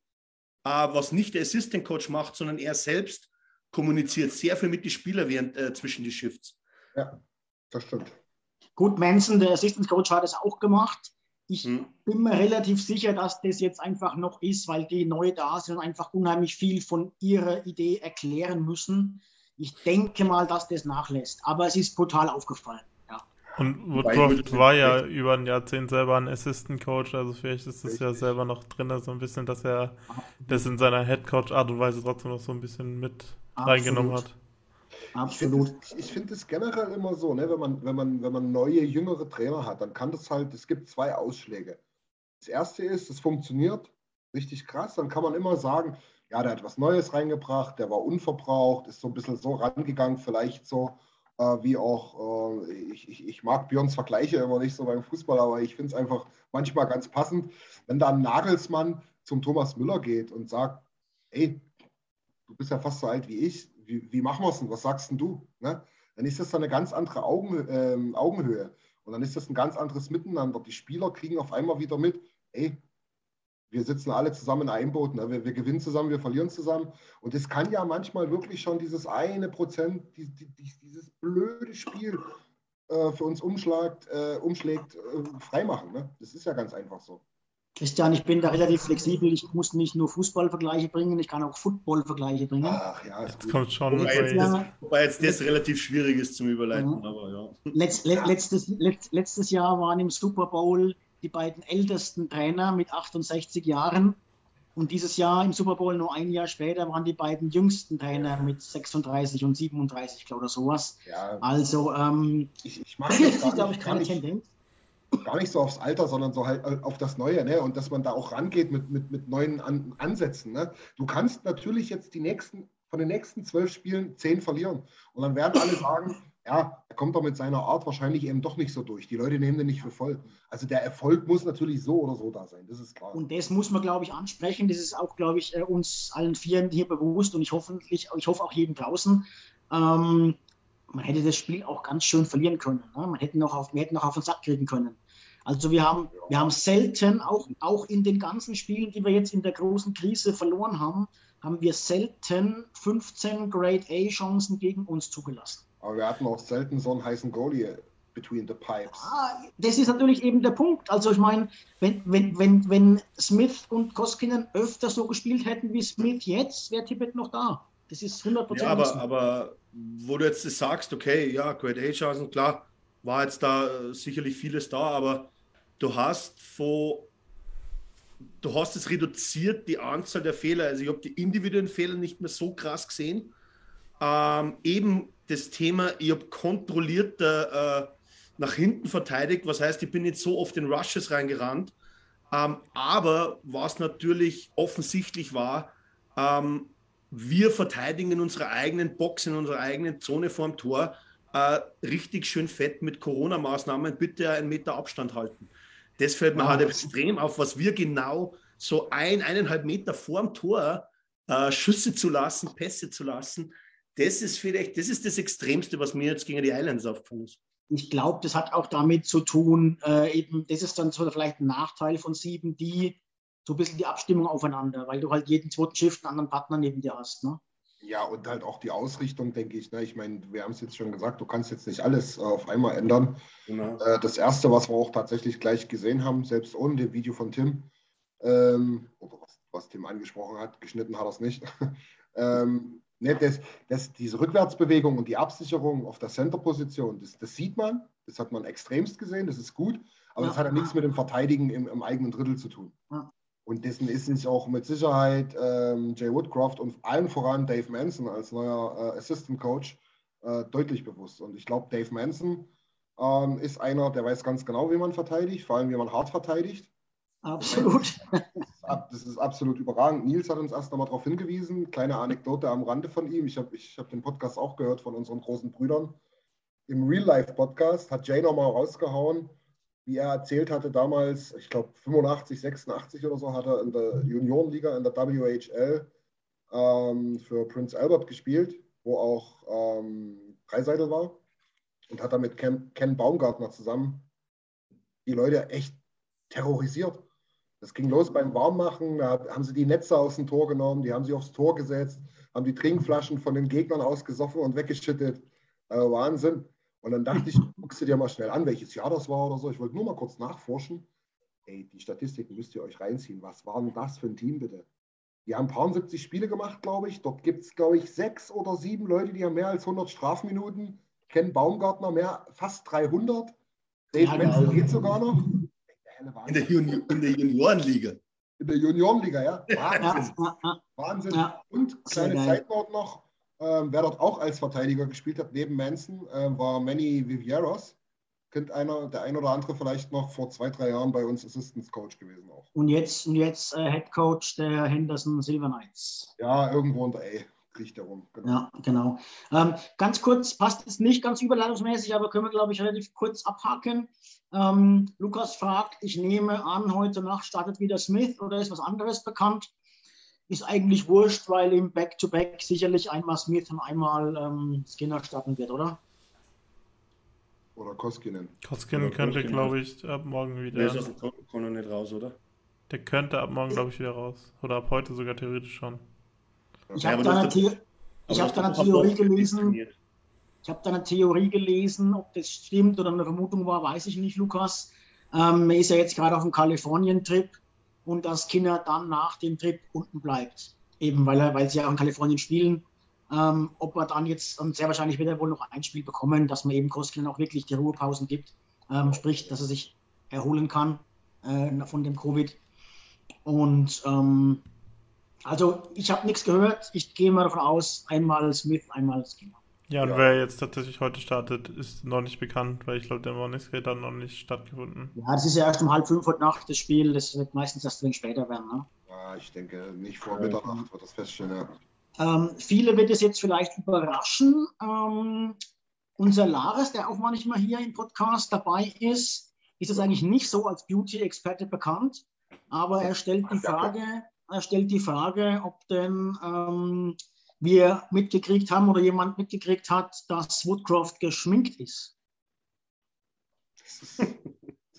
äh, was nicht der Assistant Coach macht, sondern er selbst kommuniziert sehr viel mit den Spielern während äh, zwischen die Shifts. Ja, das stimmt. Gut, Manson, der Assistant Coach, hat es auch gemacht. Ich hm. bin mir relativ sicher, dass das jetzt einfach noch ist, weil die neu da sind und einfach unheimlich viel von ihrer Idee erklären müssen. Ich denke mal, dass das nachlässt. Aber es ist brutal aufgefallen. Ja. Und Woodcroft war ja über ein Jahrzehnt selber ein Assistant Coach, also vielleicht ist es ja selber noch drin, so ein bisschen, dass er das in seiner Head Coach Art und Weise trotzdem noch so ein bisschen mit Absolut. reingenommen hat. Absolut. Ich finde es find generell immer so, ne, wenn, man, wenn, man, wenn man neue, jüngere Trainer hat, dann kann das halt, es gibt zwei Ausschläge. Das erste ist, es funktioniert richtig krass, dann kann man immer sagen, ja, der hat was Neues reingebracht, der war unverbraucht, ist so ein bisschen so rangegangen, vielleicht so äh, wie auch, äh, ich, ich, ich, mag Björns Vergleiche immer nicht so beim Fußball, aber ich finde es einfach manchmal ganz passend, wenn da ein Nagelsmann zum Thomas Müller geht und sagt, ey, du bist ja fast so alt wie ich, wie, wie machen wir es denn, was sagst denn du? Ne? Dann ist das eine ganz andere Augen, äh, Augenhöhe und dann ist das ein ganz anderes Miteinander. Die Spieler kriegen auf einmal wieder mit, ey, wir sitzen alle zusammen in einem Boot, ne? wir, wir, gewinnen zusammen, wir verlieren zusammen. Und es kann ja manchmal wirklich schon dieses eine Prozent, die, die, dieses blöde Spiel äh, für uns umschlagt, äh, umschlägt, äh, freimachen. Ne? Das ist ja ganz einfach so. Christian, ich bin da relativ flexibel. Ich muss nicht nur Fußballvergleiche bringen, ich kann auch Footballvergleiche bringen. Ach ja, ist gut. kommt schon. Wobei jetzt, das, wobei jetzt das relativ schwierig ist zum Überleiten. Ja. Aber ja. Letz, letztes, letztes Jahr waren im Super Bowl die beiden ältesten Trainer mit 68 Jahren. Und dieses Jahr im Super Bowl, nur ein Jahr später, waren die beiden jüngsten Trainer mit 36 und 37, glaube ich, oder sowas. Ja, also, ähm, ich, ich mag das <laughs> gar nicht, keine Tendenz. Gar nicht so aufs Alter, sondern so halt äh, auf das Neue, ne? Und dass man da auch rangeht mit, mit, mit neuen An Ansätzen. Ne? Du kannst natürlich jetzt die nächsten, von den nächsten zwölf Spielen zehn verlieren. Und dann werden alle sagen, ja, er kommt doch mit seiner Art wahrscheinlich eben doch nicht so durch. Die Leute nehmen den nicht für voll. Also der Erfolg muss natürlich so oder so da sein, das ist klar. Und das muss man, glaube ich, ansprechen. Das ist auch, glaube ich, äh, uns allen Vieren hier bewusst und ich, hoffentlich, ich hoffe auch jedem draußen. Ähm, man hätte das Spiel auch ganz schön verlieren können. Ne? Man hätte noch auf, wir hätten noch auf den Sack kriegen können. Also wir haben, wir haben selten, auch, auch in den ganzen Spielen, die wir jetzt in der großen Krise verloren haben, haben wir selten 15 Grade A-Chancen gegen uns zugelassen. Aber wir hatten auch selten so einen heißen Goalie between the pipes. Ah, das ist natürlich eben der Punkt. Also ich meine, wenn, wenn, wenn, wenn Smith und Koskinen öfter so gespielt hätten wie Smith jetzt, wäre Tippett noch da. Das ist 100% Ja, aber, aber wo du jetzt sagst, okay, ja, Great A-Chancen, klar, war jetzt da äh, sicherlich vieles da, aber du hast vor du hast es reduziert, die Anzahl der Fehler. Also ich habe die individuellen Fehler nicht mehr so krass gesehen. Ähm, eben das Thema, ich habe kontrolliert äh, nach hinten verteidigt, was heißt, ich bin nicht so oft in Rushes reingerannt. Ähm, aber was natürlich offensichtlich war, ähm, wir verteidigen in unserer eigenen Box, in unserer eigenen Zone vorm Tor äh, richtig schön fett mit Corona-Maßnahmen. Bitte einen Meter Abstand halten. Das fällt mir wow. halt extrem auf, was wir genau so ein, eineinhalb Meter vorm Tor äh, Schüsse zu lassen, Pässe zu lassen das ist vielleicht, das ist das Extremste, was mir jetzt gegen die Islands aufgefallen ist. Ich glaube, das hat auch damit zu tun, äh, eben, das ist dann so vielleicht ein Nachteil von sieben, die so ein bisschen die Abstimmung aufeinander, weil du halt jeden zweiten Shift einen anderen Partner neben dir hast. Ne? Ja, und halt auch die Ausrichtung, denke ich. Ne? Ich meine, wir haben es jetzt schon gesagt, du kannst jetzt nicht alles äh, auf einmal ändern. Genau. Äh, das Erste, was wir auch tatsächlich gleich gesehen haben, selbst ohne dem Video von Tim, ähm, oder was, was, Tim angesprochen hat, geschnitten hat er es nicht, <laughs> ähm, Ne, das, das, diese Rückwärtsbewegung und die Absicherung auf der Center-Position, das, das, sieht man, das hat man extremst gesehen, das ist gut, aber ja. das hat ja nichts mit dem Verteidigen im, im eigenen Drittel zu tun. Ja. Und dessen ist sich auch mit Sicherheit ähm, Jay Woodcroft und allen voran Dave Manson als neuer äh, Assistant Coach äh, deutlich bewusst. Und ich glaube, Dave Manson ähm, ist einer, der weiß ganz genau, wie man verteidigt, vor allem wie man hart verteidigt. Absolut. <laughs> Das ist absolut überragend. Nils hat uns erst einmal darauf hingewiesen. Kleine Anekdote am Rande von ihm. Ich habe ich hab den Podcast auch gehört von unseren großen Brüdern. Im Real-Life-Podcast hat Jay nochmal rausgehauen, wie er erzählt hatte damals, ich glaube 85, 86 oder so, hat er in der Juniorenliga, in der WHL ähm, für Prince Albert gespielt, wo auch ähm, Dreiseitel war. Und hat da mit Ken, Ken Baumgartner zusammen die Leute echt terrorisiert. Das ging los beim Warmmachen, da haben sie die Netze aus dem Tor genommen, die haben sie aufs Tor gesetzt, haben die Trinkflaschen von den Gegnern ausgesoffen und weggeschüttet. Äh, Wahnsinn. Und dann dachte ich, <laughs> guckst du dir mal schnell an, welches Jahr das war oder so. Ich wollte nur mal kurz nachforschen. Ey, die Statistiken müsst ihr euch reinziehen. Was war denn das für ein Team, bitte? Die haben ein paar 70 Spiele gemacht, glaube ich. Dort gibt es, glaube ich, sechs oder sieben Leute, die haben mehr als 100 Strafminuten. Ken Baumgartner mehr, fast 300. Dave Menzel geht sogar noch. In der, Juni in der Juniorenliga. In der Juniorenliga, ja. <laughs> Wahnsinn. Wahnsinn. Ja. Und kleine Zeitnot noch, ähm, wer dort auch als Verteidiger gespielt hat, neben Manson, äh, war Manny Vivieros. Kennt einer, der ein oder andere vielleicht noch vor zwei, drei Jahren bei uns Assistance Coach gewesen auch. Und jetzt, und jetzt äh, Head Coach der Henderson Silver Knights. Ja, irgendwo unter A kriegt er rum. Genau. Ja, genau. Ähm, ganz kurz, passt es nicht ganz überleitungsmäßig, aber können wir, glaube ich, relativ kurz abhaken. Ähm, Lukas fragt, ich nehme an, heute Nacht startet wieder Smith oder ist was anderes bekannt? Ist eigentlich wurscht, weil im Back-to-Back -Back sicherlich einmal Smith und einmal ähm, Skinner starten wird, oder? Oder Koskinen. Koskinen könnte, glaube ich, ab morgen wieder. Der ist aus dem nicht raus, oder? Der könnte ab morgen, glaube ich, wieder raus. Oder ab heute sogar theoretisch schon. Ich habe da, hab da eine Theorie gelesen. Ich habe da eine Theorie gelesen, ob das stimmt oder eine Vermutung war, weiß ich nicht, Lukas. Ähm, er ist ja jetzt gerade auf dem Kalifornien-Trip und dass Kinder dann nach dem Trip unten bleibt. Eben weil, er, weil sie ja auch in Kalifornien spielen ähm, ob wir dann jetzt und sehr wahrscheinlich wird er wohl noch ein Spiel bekommen, dass man eben Koskinen auch wirklich die Ruhepausen gibt, ähm, sprich, dass er sich erholen kann äh, von dem Covid. Und ähm, also ich habe nichts gehört. Ich gehe mal davon aus, einmal Smith, einmal Skinner. Ja, und ja. wer jetzt tatsächlich heute startet, ist noch nicht bekannt, weil ich glaube, der Mornings hat dann noch nicht stattgefunden. Ja, das ist ja erst um halb fünf heute Nacht das Spiel. Das wird meistens erst ein wenig später werden. Ne? Ja, ich denke, nicht vor Mitternacht wird das feststellen. Ja. Ähm, viele wird es jetzt vielleicht überraschen. Ähm, unser Lares, der auch manchmal hier im Podcast dabei ist, ist es eigentlich nicht so als Beauty-Experte bekannt, aber er stellt die Frage, stellt die Frage, ob denn ähm, wir mitgekriegt haben oder jemand mitgekriegt hat, dass Woodcroft geschminkt ist. Das <laughs> ist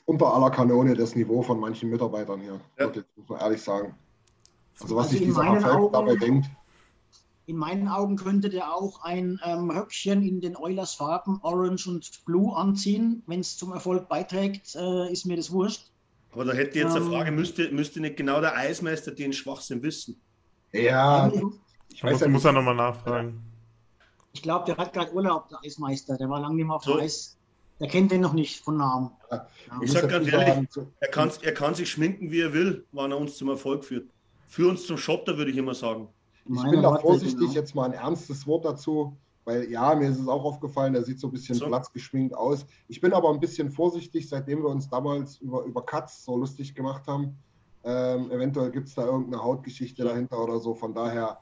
unter aller Kanone das Niveau von manchen Mitarbeitern hier, ja. muss man ehrlich sagen. Also was also sich dieser Erfolg dabei denkt in meinen Augen könnte der auch ein ähm, Röckchen in den Oilers Farben Orange und Blue anziehen. Wenn es zum Erfolg beiträgt, äh, ist mir das wurscht. Aber da hätte ich jetzt ähm, eine Frage, müsste, müsste nicht genau der Eismeister den Schwachsinn wissen? Ja, ich weiß ja muss er nochmal nachfragen. Ich glaube, der hat gerade Urlaub, der Eismeister. Der war lange nicht mehr auf so. Eis. Der kennt den noch nicht von Namen. Ja. Ich sage ganz ehrlich, er kann, er kann sich schminken, wie er will, wann er uns zum Erfolg führt. Für uns zum Schotter, würde ich immer sagen. Ich bin da vorsichtig, genau. jetzt mal ein ernstes Wort dazu, weil ja, mir ist es auch aufgefallen, der sieht so ein bisschen so. platzgeschminkt aus. Ich bin aber ein bisschen vorsichtig, seitdem wir uns damals über, über Cuts so lustig gemacht haben. Ähm, eventuell gibt es da irgendeine Hautgeschichte dahinter oder so. Von daher,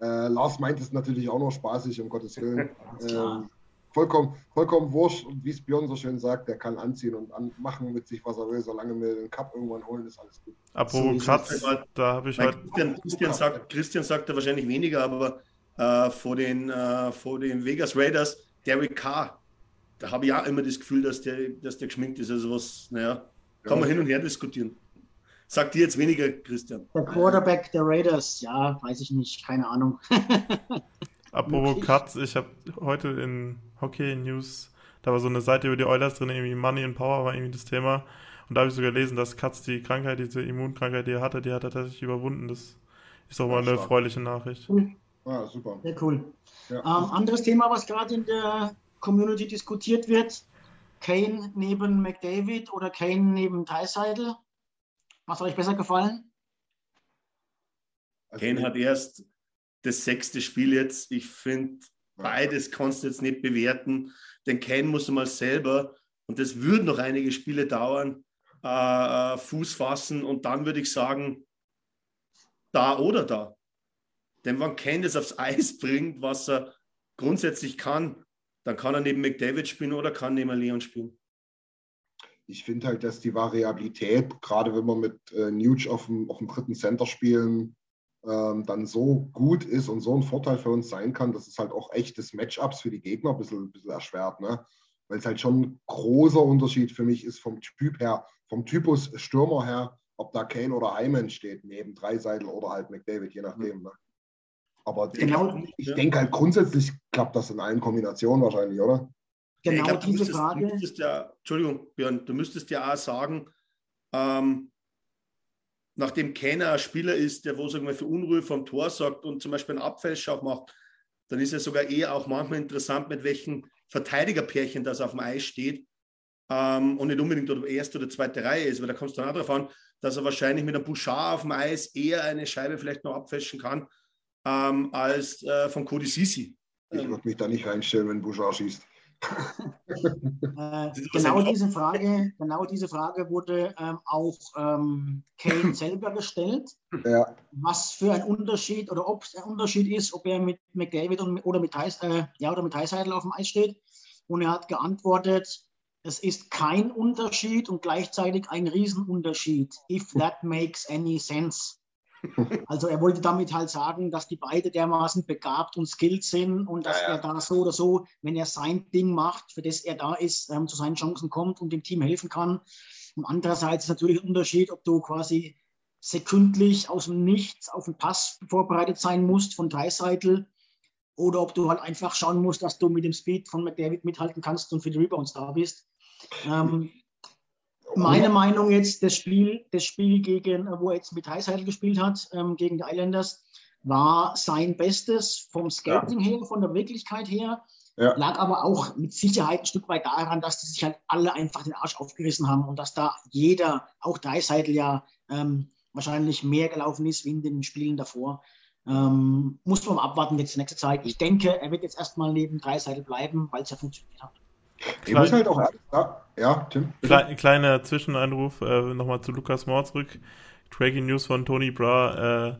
äh, Lars meint es natürlich auch noch spaßig, um Gottes Willen. <laughs> Ähm, vollkommen, vollkommen wurscht. Und wie es Björn so schön sagt, der kann anziehen und an, machen mit sich, was er will, solange wir den Cup irgendwann holen, ist alles gut. Apropos so, Katz, da habe ich halt. Christian, Christian, sagt, Christian sagt da wahrscheinlich weniger, aber äh, vor, den, äh, vor den Vegas Raiders, Derek Carr, da habe ich auch immer das Gefühl, dass der, dass der geschminkt ist. Also was, naja, kann ja. man hin und her diskutieren. Sagt dir jetzt weniger, Christian. Der Quarterback der Raiders, ja, weiß ich nicht, keine Ahnung. <laughs> Apropos Cuts, ich habe heute in Hockey News, da war so eine Seite über die Oilers drin, irgendwie Money and Power war irgendwie das Thema. Und da habe ich sogar gelesen, dass Katz die Krankheit, diese Immunkrankheit, die er hatte, die hat er tatsächlich überwunden. Das ist doch mal eine erfreuliche Nachricht. Ah, super. Sehr cool. Ja. Ähm, anderes Thema, was gerade in der Community diskutiert wird: Kane neben McDavid oder Kane neben Tyseidel. Was hat euch besser gefallen? Kane hat erst das sechste Spiel jetzt. Ich finde, beides kannst du jetzt nicht bewerten. Den Ken muss mal selber, und das würden noch einige Spiele dauern, äh, äh, Fuß fassen. Und dann würde ich sagen, da oder da. Denn wenn das aufs Eis <laughs> bringt, was er grundsätzlich kann, dann kann er neben McDavid spielen oder kann neben Leon spielen. Ich finde halt, dass die Variabilität, gerade wenn wir mit äh, Nuge auf dem, auf dem dritten Center spielen, ähm, dann so gut ist und so ein Vorteil für uns sein kann, dass es halt auch echtes Matchups für die Gegner ein bisschen, ein bisschen erschwert. Ne? Weil es halt schon ein großer Unterschied für mich ist vom Typ her, vom Typus Stürmer her, ob da Kane oder Hyman steht, neben Dreiseitel oder halt McDavid, je nachdem. Ne? Aber genau, ich, ich denke halt grundsätzlich klappt das in allen Kombinationen wahrscheinlich, oder? Genau, glaub, diese müsstest, Frage. Du müsstest ja, Entschuldigung, Björn, du müsstest ja auch sagen, ähm, nachdem keiner ein Spieler ist, der wo sagen wir, für Unruhe vom Tor sorgt und zum Beispiel einen Abfallschau macht, dann ist es sogar eher auch manchmal interessant, mit welchen Verteidigerpärchen das auf dem Eis steht ähm, und nicht unbedingt oder erste oder zweite Reihe ist, weil da kommst du dann auch darauf an, dass er wahrscheinlich mit einem Bouchard auf dem Eis eher eine Scheibe vielleicht noch abfälschen kann ähm, als äh, von Cody Sisi. Ich würde mich da nicht reinstellen, wenn Bouchard schießt. <laughs> äh, genau, diese Frage, genau diese Frage wurde ähm, auch ähm, Kane <laughs> selber gestellt. Ja. Was für ein Unterschied oder ob es ein Unterschied ist, ob er mit McDavid und, oder mit Heis, äh, ja, oder mit Heißheidel auf dem Eis steht. Und er hat geantwortet, es ist kein Unterschied und gleichzeitig ein Riesenunterschied. If that makes any sense. <laughs> Also er wollte damit halt sagen, dass die beide dermaßen begabt und skilled sind und dass ja, ja. er da so oder so, wenn er sein Ding macht, für das er da ist, ähm, zu seinen Chancen kommt und dem Team helfen kann. Und andererseits ist natürlich ein Unterschied, ob du quasi sekündlich aus dem Nichts auf den Pass vorbereitet sein musst von Dreiseitel oder ob du halt einfach schauen musst, dass du mit dem Speed von McDavid mithalten kannst und für die Rebounds da bist. Ähm, meine Meinung jetzt, das Spiel, das Spiel gegen, wo er jetzt mit Heißheidel gespielt hat, ähm, gegen die Islanders, war sein Bestes vom Skating ja. her, von der Wirklichkeit her. Ja. Lag aber auch mit Sicherheit ein Stück weit daran, dass die sich halt alle einfach den Arsch aufgerissen haben und dass da jeder, auch Dreiseitel ja ähm, wahrscheinlich mehr gelaufen ist wie in den Spielen davor. Ähm, muss man abwarten jetzt die nächste Zeit. Ich denke, er wird jetzt erstmal neben Dreiseitel bleiben, weil es ja funktioniert hat. Ich muss halt auch ehrlich sagen, ja, Tim. Kle kleiner Zwischeneinruf äh, nochmal zu Lukas Mohr zurück. Tracking News von Tony Bra. Äh,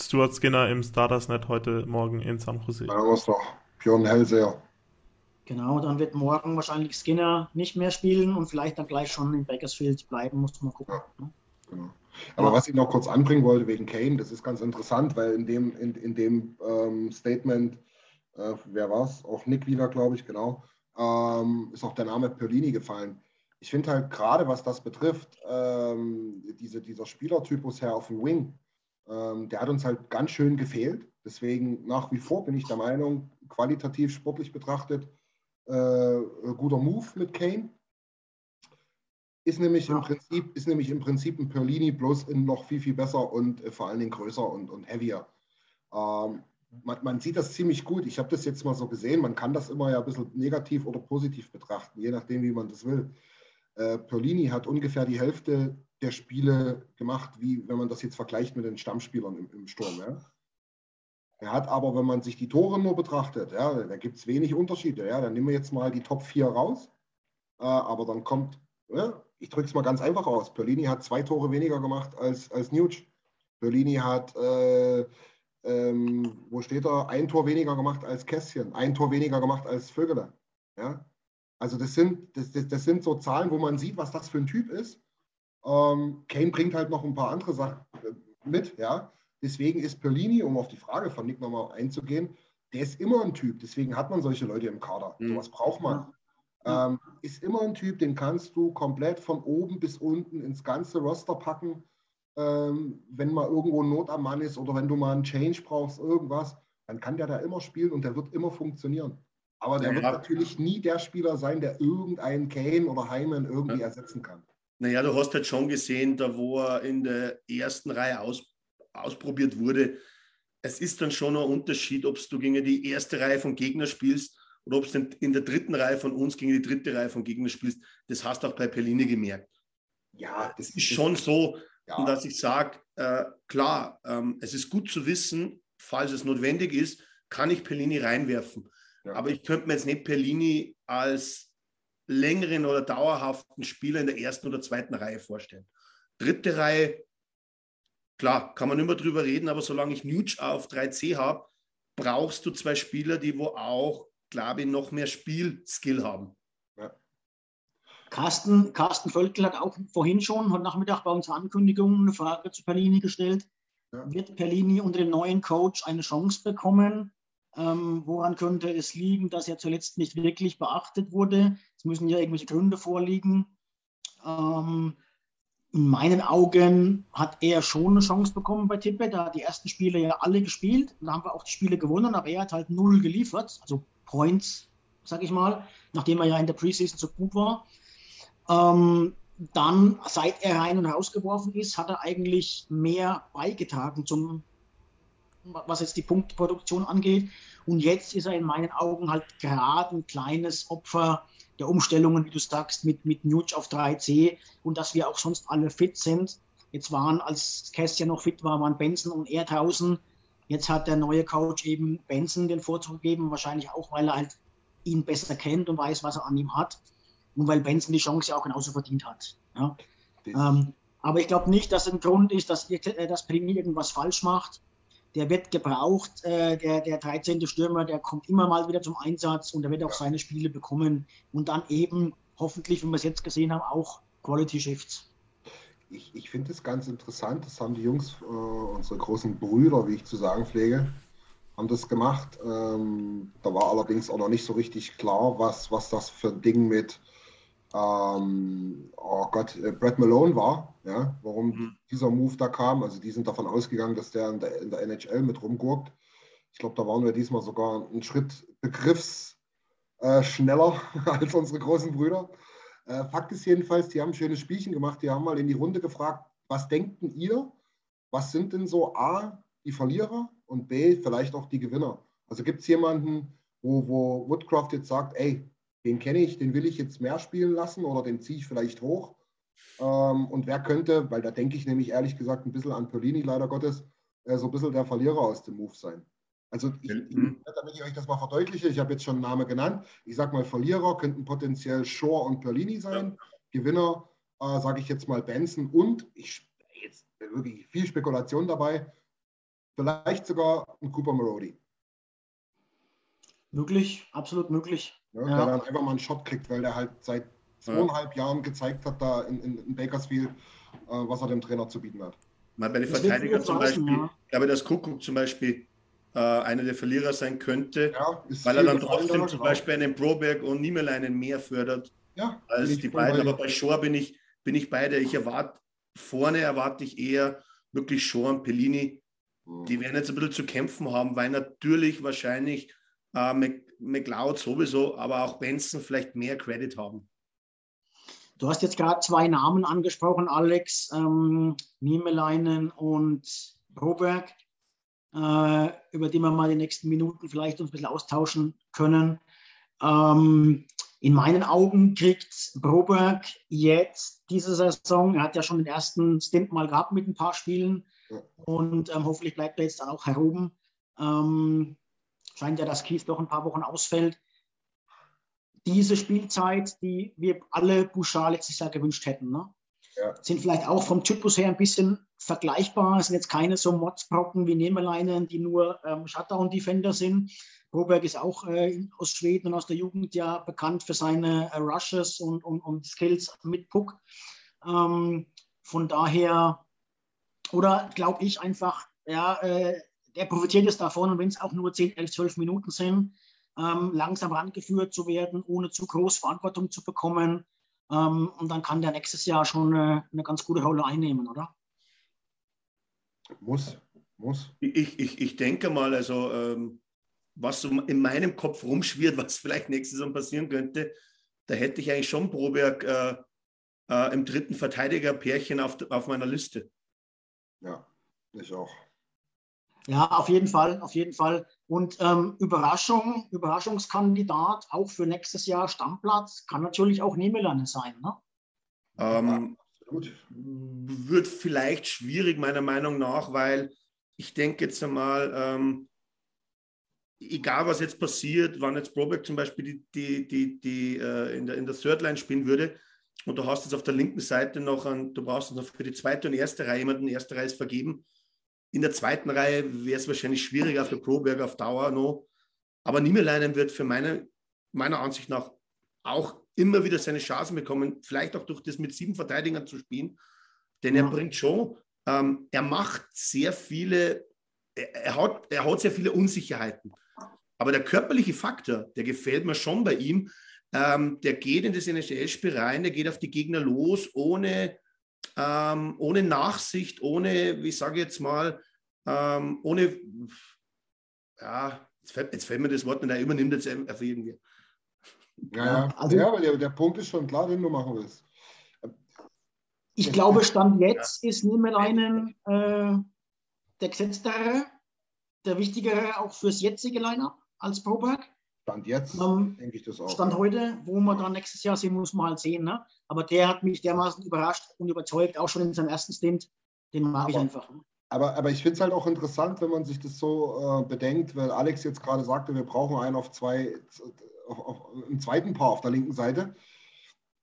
Stuart Skinner im Starters-Net heute Morgen in San Jose. Da haben wir doch. Björn Hellseher. Genau, dann wird morgen wahrscheinlich Skinner nicht mehr spielen und vielleicht dann gleich schon in Bakersfield bleiben, muss man gucken. Ja, ne? genau. Aber was ich noch kurz anbringen wollte wegen Kane, das ist ganz interessant, weil in dem, in, in dem ähm, Statement, äh, wer war es? Auch Nick wieder, glaube ich, genau, ähm, ist auch der Name Perlini gefallen. Ich finde halt gerade, was das betrifft, ähm, diese, dieser Spielertypus her auf dem Wing, ähm, der hat uns halt ganz schön gefehlt. Deswegen nach wie vor bin ich der Meinung, qualitativ sportlich betrachtet, äh, guter Move mit Kane. Ist nämlich, ja. im Prinzip, ist nämlich im Prinzip ein Perlini bloß in noch viel, viel besser und äh, vor allen Dingen größer und, und heavier. Ähm, man, man, sieht das ziemlich gut. Ich habe das jetzt mal so gesehen. Man kann das immer ja ein bisschen negativ oder positiv betrachten, je nachdem, wie man das will. Äh, Perlini hat ungefähr die Hälfte der Spiele gemacht, wie wenn man das jetzt vergleicht mit den Stammspielern im, im Sturm. Ja. Er hat aber, wenn man sich die Tore nur betrachtet, ja, da gibt es wenig Unterschiede. Ja. Dann nehmen wir jetzt mal die Top 4 raus. Äh, aber dann kommt, ja, ich drücke es mal ganz einfach aus. Perlini hat zwei Tore weniger gemacht als, als Nuge. Perlini hat äh, ähm, wo steht er, ein Tor weniger gemacht als Kästchen, ein Tor weniger gemacht als Vögele. Ja? Also das sind, das, das, das, sind so Zahlen, wo man sieht, was das für ein Typ ist. Ähm, Kane bringt halt noch ein paar andere Sachen äh, mit, ja. Deswegen ist Perlini, um auf die Frage von Nick nochmal einzugehen, der ist immer ein Typ, deswegen hat man solche Leute im Kader. Mhm. was braucht man. Ähm, ist immer ein Typ, den kannst du komplett von oben bis unten ins ganze Roster packen ähm, wenn mal irgendwo Not am Mann ist oder wenn du mal einen Change brauchst, irgendwas, dann kann der da immer spielen und der wird immer funktionieren. Aber der naja. wird natürlich nie der Spieler sein, der irgendeinen Kane oder Heimann irgendwie ja. ersetzen kann. Naja, du hast halt schon gesehen, da wo er in der ersten Reihe aus, ausprobiert wurde, es ist dann schon ein Unterschied, ob du gegen die erste Reihe von Gegner spielst oder ob du in der dritten Reihe von uns gegen die dritte Reihe von Gegner spielst. Das hast du auch bei Pellini gemerkt. Ja, das ist schon so, ja. Und dass ich sage, äh, klar, ähm, es ist gut zu wissen, falls es notwendig ist, kann ich Pellini reinwerfen. Ja. Aber ich könnte mir jetzt nicht Pellini als längeren oder dauerhaften Spieler in der ersten oder zweiten Reihe vorstellen. Dritte Reihe, klar, kann man immer drüber reden, aber solange ich Nuge auf 3C habe, brauchst du zwei Spieler, die wo auch, glaube ich, noch mehr Spielskill haben. Carsten, Carsten Völkel hat auch vorhin schon, heute Nachmittag bei unserer Ankündigung, eine Frage zu Perlini gestellt. Ja. Wird Perlini unter dem neuen Coach eine Chance bekommen? Ähm, woran könnte es liegen, dass er zuletzt nicht wirklich beachtet wurde? Es müssen ja irgendwelche Gründe vorliegen. Ähm, in meinen Augen hat er schon eine Chance bekommen bei Tippe. Da hat die ersten Spiele ja alle gespielt. Da haben wir auch die Spiele gewonnen, aber er hat halt null geliefert, also Points, sag ich mal, nachdem er ja in der Preseason so gut war. Ähm, dann, seit er rein und rausgeworfen ist, hat er eigentlich mehr beigetragen zum, was jetzt die Punktproduktion angeht. Und jetzt ist er in meinen Augen halt gerade ein kleines Opfer der Umstellungen, wie du sagst, mit, mit Nuge auf 3C und dass wir auch sonst alle fit sind. Jetzt waren, als Kästchen noch fit war, waren Benson und er draußen. Jetzt hat der neue Coach eben Benson den Vorzug gegeben, wahrscheinlich auch, weil er halt ihn besser kennt und weiß, was er an ihm hat. Und weil Benson die Chance auch genauso verdient hat. Ja. Ähm, aber ich glaube nicht, dass ein Grund ist, dass, äh, dass Primi irgendwas falsch macht. Der wird gebraucht, äh, der, der 13. Stürmer, der kommt immer mal wieder zum Einsatz und er wird auch seine Spiele bekommen und dann eben hoffentlich, wie wir es jetzt gesehen haben, auch Quality Shifts. Ich, ich finde es ganz interessant, das haben die Jungs, äh, unsere großen Brüder, wie ich zu sagen pflege, haben das gemacht. Ähm, da war allerdings auch noch nicht so richtig klar, was, was das für ein Ding mit ähm, oh Gott, äh, Brad Malone war, ja, warum mhm. dieser Move da kam. Also die sind davon ausgegangen, dass der in der, in der NHL mit rumgurkt. Ich glaube, da waren wir diesmal sogar einen Schritt begriffsschneller äh, <laughs> als unsere großen Brüder. Äh, Fakt ist jedenfalls, die haben ein schönes Spielchen gemacht. Die haben mal in die Runde gefragt, was denkt ihr? Was sind denn so A, die Verlierer und B, vielleicht auch die Gewinner? Also gibt es jemanden, wo, wo Woodcroft jetzt sagt, ey, den kenne ich, den will ich jetzt mehr spielen lassen oder den ziehe ich vielleicht hoch. Ähm, und wer könnte, weil da denke ich nämlich ehrlich gesagt ein bisschen an Polini, leider Gottes, äh, so ein bisschen der Verlierer aus dem Move sein. Also, ich, mhm. damit ich euch das mal verdeutliche, ich habe jetzt schon einen Namen genannt. Ich sage mal, Verlierer könnten potenziell Shore und Perlini sein. Ja. Gewinner, äh, sage ich jetzt mal, Benson und ich jetzt wirklich viel Spekulation dabei. Vielleicht sogar ein Cooper Marody. Möglich, absolut möglich. Ja, ja. Der dann einfach mal einen Shot kriegt, weil der halt seit zweieinhalb ja. Jahren gezeigt hat, da in, in, in Bakersfield, äh, was er dem Trainer zu bieten hat. Mal bei den Verteidigern zum Beispiel, ja. ich glaube, dass Kuckuck zum Beispiel äh, einer der Verlierer sein könnte, ja, weil er dann trotzdem zum Beispiel einen Broberg und Niemeleinen mehr fördert ja, als die beiden. Aber bei Shore bin ich, bin ich beide. Ich erwarte, vorne erwarte ich eher wirklich Shore und Pellini. Mhm. Die werden jetzt ein bisschen zu kämpfen haben, weil natürlich wahrscheinlich äh, McLeod sowieso, aber auch Benson vielleicht mehr Credit haben. Du hast jetzt gerade zwei Namen angesprochen, Alex, ähm, Niemeleinen und Broberg, äh, über die wir mal die nächsten Minuten vielleicht uns ein bisschen austauschen können. Ähm, in meinen Augen kriegt Broberg jetzt diese Saison, er hat ja schon den ersten Stint mal gehabt mit ein paar Spielen und ähm, hoffentlich bleibt er jetzt dann auch heroben. Ähm, scheint ja, dass Keith doch ein paar Wochen ausfällt. Diese Spielzeit, die wir alle Bouchard letztes Jahr gewünscht hätten, ne? ja. sind vielleicht auch vom Typus her ein bisschen vergleichbar. Es sind jetzt keine so Modsbrocken wie Nehmerleinen, die nur ähm, Shutdown-Defender sind. Broberg ist auch äh, aus Schweden und aus der Jugend ja bekannt für seine äh, Rushes und, und, und, Skills mit Puck. Ähm, von daher, oder glaube ich einfach, ja, äh, der profitiert jetzt davon, und wenn es auch nur 10, 11, 12 Minuten sind, ähm, langsam rangeführt zu werden, ohne zu groß Verantwortung zu bekommen. Ähm, und dann kann der nächstes Jahr schon eine, eine ganz gute Rolle einnehmen, oder? Muss, muss. Ich, ich, ich denke mal, also ähm, was so in meinem Kopf rumschwirrt, <laughs> was vielleicht nächste Saison passieren könnte, da hätte ich eigentlich schon Proberg äh, äh, im dritten Verteidiger-Pärchen auf, auf meiner Liste. Ja, ich auch. Ja, auf jeden Fall, auf jeden Fall. Und ähm, Überraschung, Überraschungskandidat auch für nächstes Jahr Stammplatz kann natürlich auch Nemelane sein. Ne? Ähm, wird vielleicht schwierig, meiner Meinung nach, weil ich denke jetzt einmal, ähm, egal was jetzt passiert, wann jetzt Brobeck zum Beispiel die, die, die, die äh, in, der, in der Third Line spielen würde, und du hast jetzt auf der linken Seite noch, einen, du brauchst noch für die zweite und erste Reihe jemanden, erste Reihe ist vergeben, in der zweiten Reihe wäre es wahrscheinlich schwieriger für Proberg auf Dauer noch. Aber Niemeleinen wird für meine, meiner Ansicht nach auch immer wieder seine Chancen bekommen, vielleicht auch durch das mit sieben Verteidigern zu spielen. Denn ja. er bringt schon, ähm, er macht sehr viele, er, er, hat, er hat sehr viele Unsicherheiten. Aber der körperliche Faktor, der gefällt mir schon bei ihm. Ähm, der geht in das NHL-Spiel rein, der geht auf die Gegner los, ohne ähm, ohne Nachsicht, ohne, wie sage ich jetzt mal, ähm, ohne, ja, jetzt fällt, jetzt fällt, mir das Wort nicht, er übernimmt jetzt einfach irgendwie. Ja, ja. Also, ja aber der, der Punkt ist schon klar, den du machen willst. Ich glaube, Stand jetzt ja. ist Niemeleinen äh, der gesetztere, der wichtigere auch fürs jetzige Line-Up als Proberg. Stand jetzt, ähm, denke ich das auch. Stand heute, wo man dann nächstes Jahr sehen muss, man halt sehen. Ne? Aber der hat mich dermaßen überrascht und überzeugt, auch schon in seinem ersten Stint. Den mag aber, ich einfach. Ne? Aber, aber ich finde es halt auch interessant, wenn man sich das so äh, bedenkt, weil Alex jetzt gerade sagte, wir brauchen einen auf zwei, auf, auf, im zweiten Paar auf der linken Seite.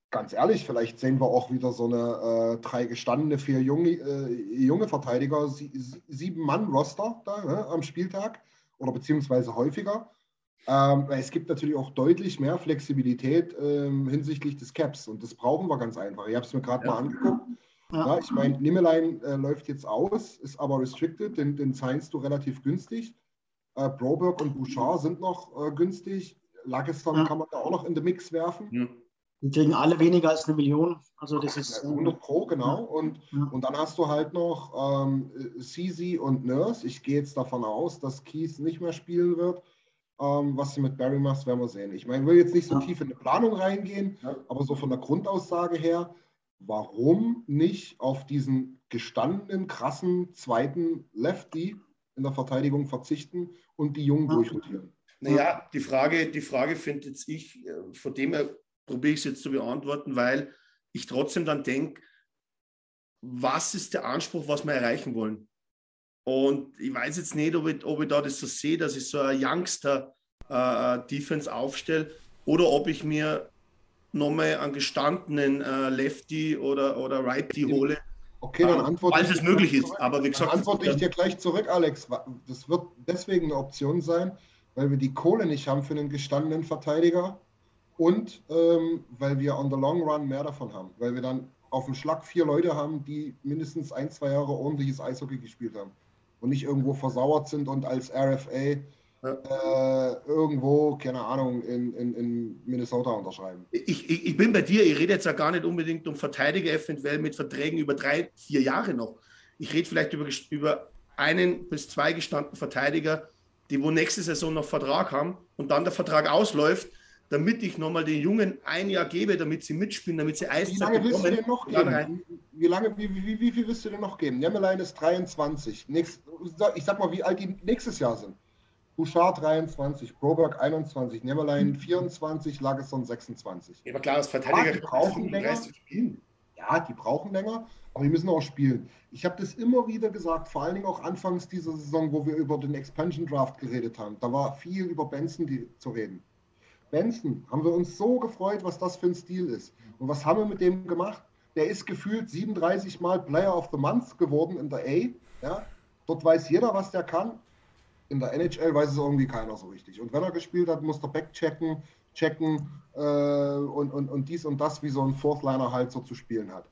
Ganz ehrlich, vielleicht sehen wir auch wieder so eine äh, drei gestandene, vier junge, äh, junge Verteidiger, sie, sieben Mann-Roster da ne, am Spieltag oder beziehungsweise häufiger. Ähm, es gibt natürlich auch deutlich mehr Flexibilität ähm, hinsichtlich des Caps und das brauchen wir ganz einfach. Ich habe es mir gerade ja. mal angeguckt. Ja. Ja, ich meine, Nimmelein äh, läuft jetzt aus, ist aber restricted, den, den signst du relativ günstig. Äh, Broberg und Bouchard sind noch äh, günstig. Lageston ja. kann man da auch noch in den Mix werfen. Die kriegen alle weniger als eine Million. Also das ist 100 äh, Pro, genau. Und, und dann hast du halt noch ähm, Sisi und Nurse. Ich gehe jetzt davon aus, dass Keith nicht mehr spielen wird. Ähm, was du mit Barry machst, werden wir sehen. Ich meine, ich will jetzt nicht so tief in die Planung reingehen, aber so von der Grundaussage her, warum nicht auf diesen gestandenen, krassen zweiten Lefty in der Verteidigung verzichten und die Jungen durchrotieren? Naja, die Frage, die Frage finde jetzt ich, äh, von dem her probiere ich es jetzt zu beantworten, weil ich trotzdem dann denke, was ist der Anspruch, was wir erreichen wollen? Und ich weiß jetzt nicht, ob ich, ob ich da das so sehe, dass ich so ein Youngster-Defense äh, aufstelle oder ob ich mir nochmal einen gestandenen äh, Lefty oder, oder Righty hole. Okay, dann antworte Falls es möglich ist. Aber wie gesagt, dann antworte ich dir gleich zurück, Alex. Das wird deswegen eine Option sein, weil wir die Kohle nicht haben für einen gestandenen Verteidiger und ähm, weil wir on the long run mehr davon haben. Weil wir dann auf dem Schlag vier Leute haben, die mindestens ein, zwei Jahre ordentliches Eishockey gespielt haben und nicht irgendwo versauert sind und als RFA äh, irgendwo, keine Ahnung, in, in, in Minnesota unterschreiben. Ich, ich, ich, bin bei dir, ich rede jetzt ja gar nicht unbedingt um Verteidiger eventuell mit Verträgen über drei, vier Jahre noch. Ich rede vielleicht über, über einen bis zwei gestandenen Verteidiger, die wo nächste Saison noch Vertrag haben und dann der Vertrag ausläuft, damit ich nochmal den Jungen ein Jahr gebe, damit sie mitspielen, damit sie Eiszeit Wie lange willst du denn noch geben? Wie, lange, wie, wie, wie, viel willst du denn noch geben? Nemmerlein ist 23. Nächst, ich sag mal, wie alt die nächstes Jahr sind. Bouchard 23, Broberg 21, Nemmerlein 24, Lagesson 26. Ja, aber klar, das Verteidiger die brauchen länger. Ja, die brauchen länger, aber die müssen auch spielen. Ich habe das immer wieder gesagt, vor allen Dingen auch anfangs dieser Saison, wo wir über den Expansion Draft geredet haben. Da war viel über Benson die, zu reden. Benson, haben wir uns so gefreut, was das für ein Stil ist. Und was haben wir mit dem gemacht? Der ist gefühlt 37 Mal Player of the Month geworden in der A. Ja? Dort weiß jeder, was der kann. In der NHL weiß es irgendwie keiner so richtig. Und wenn er gespielt hat, muss der Back checken, checken äh, und, und, und dies und das, wie so ein Fourth-Liner halt so zu spielen hat.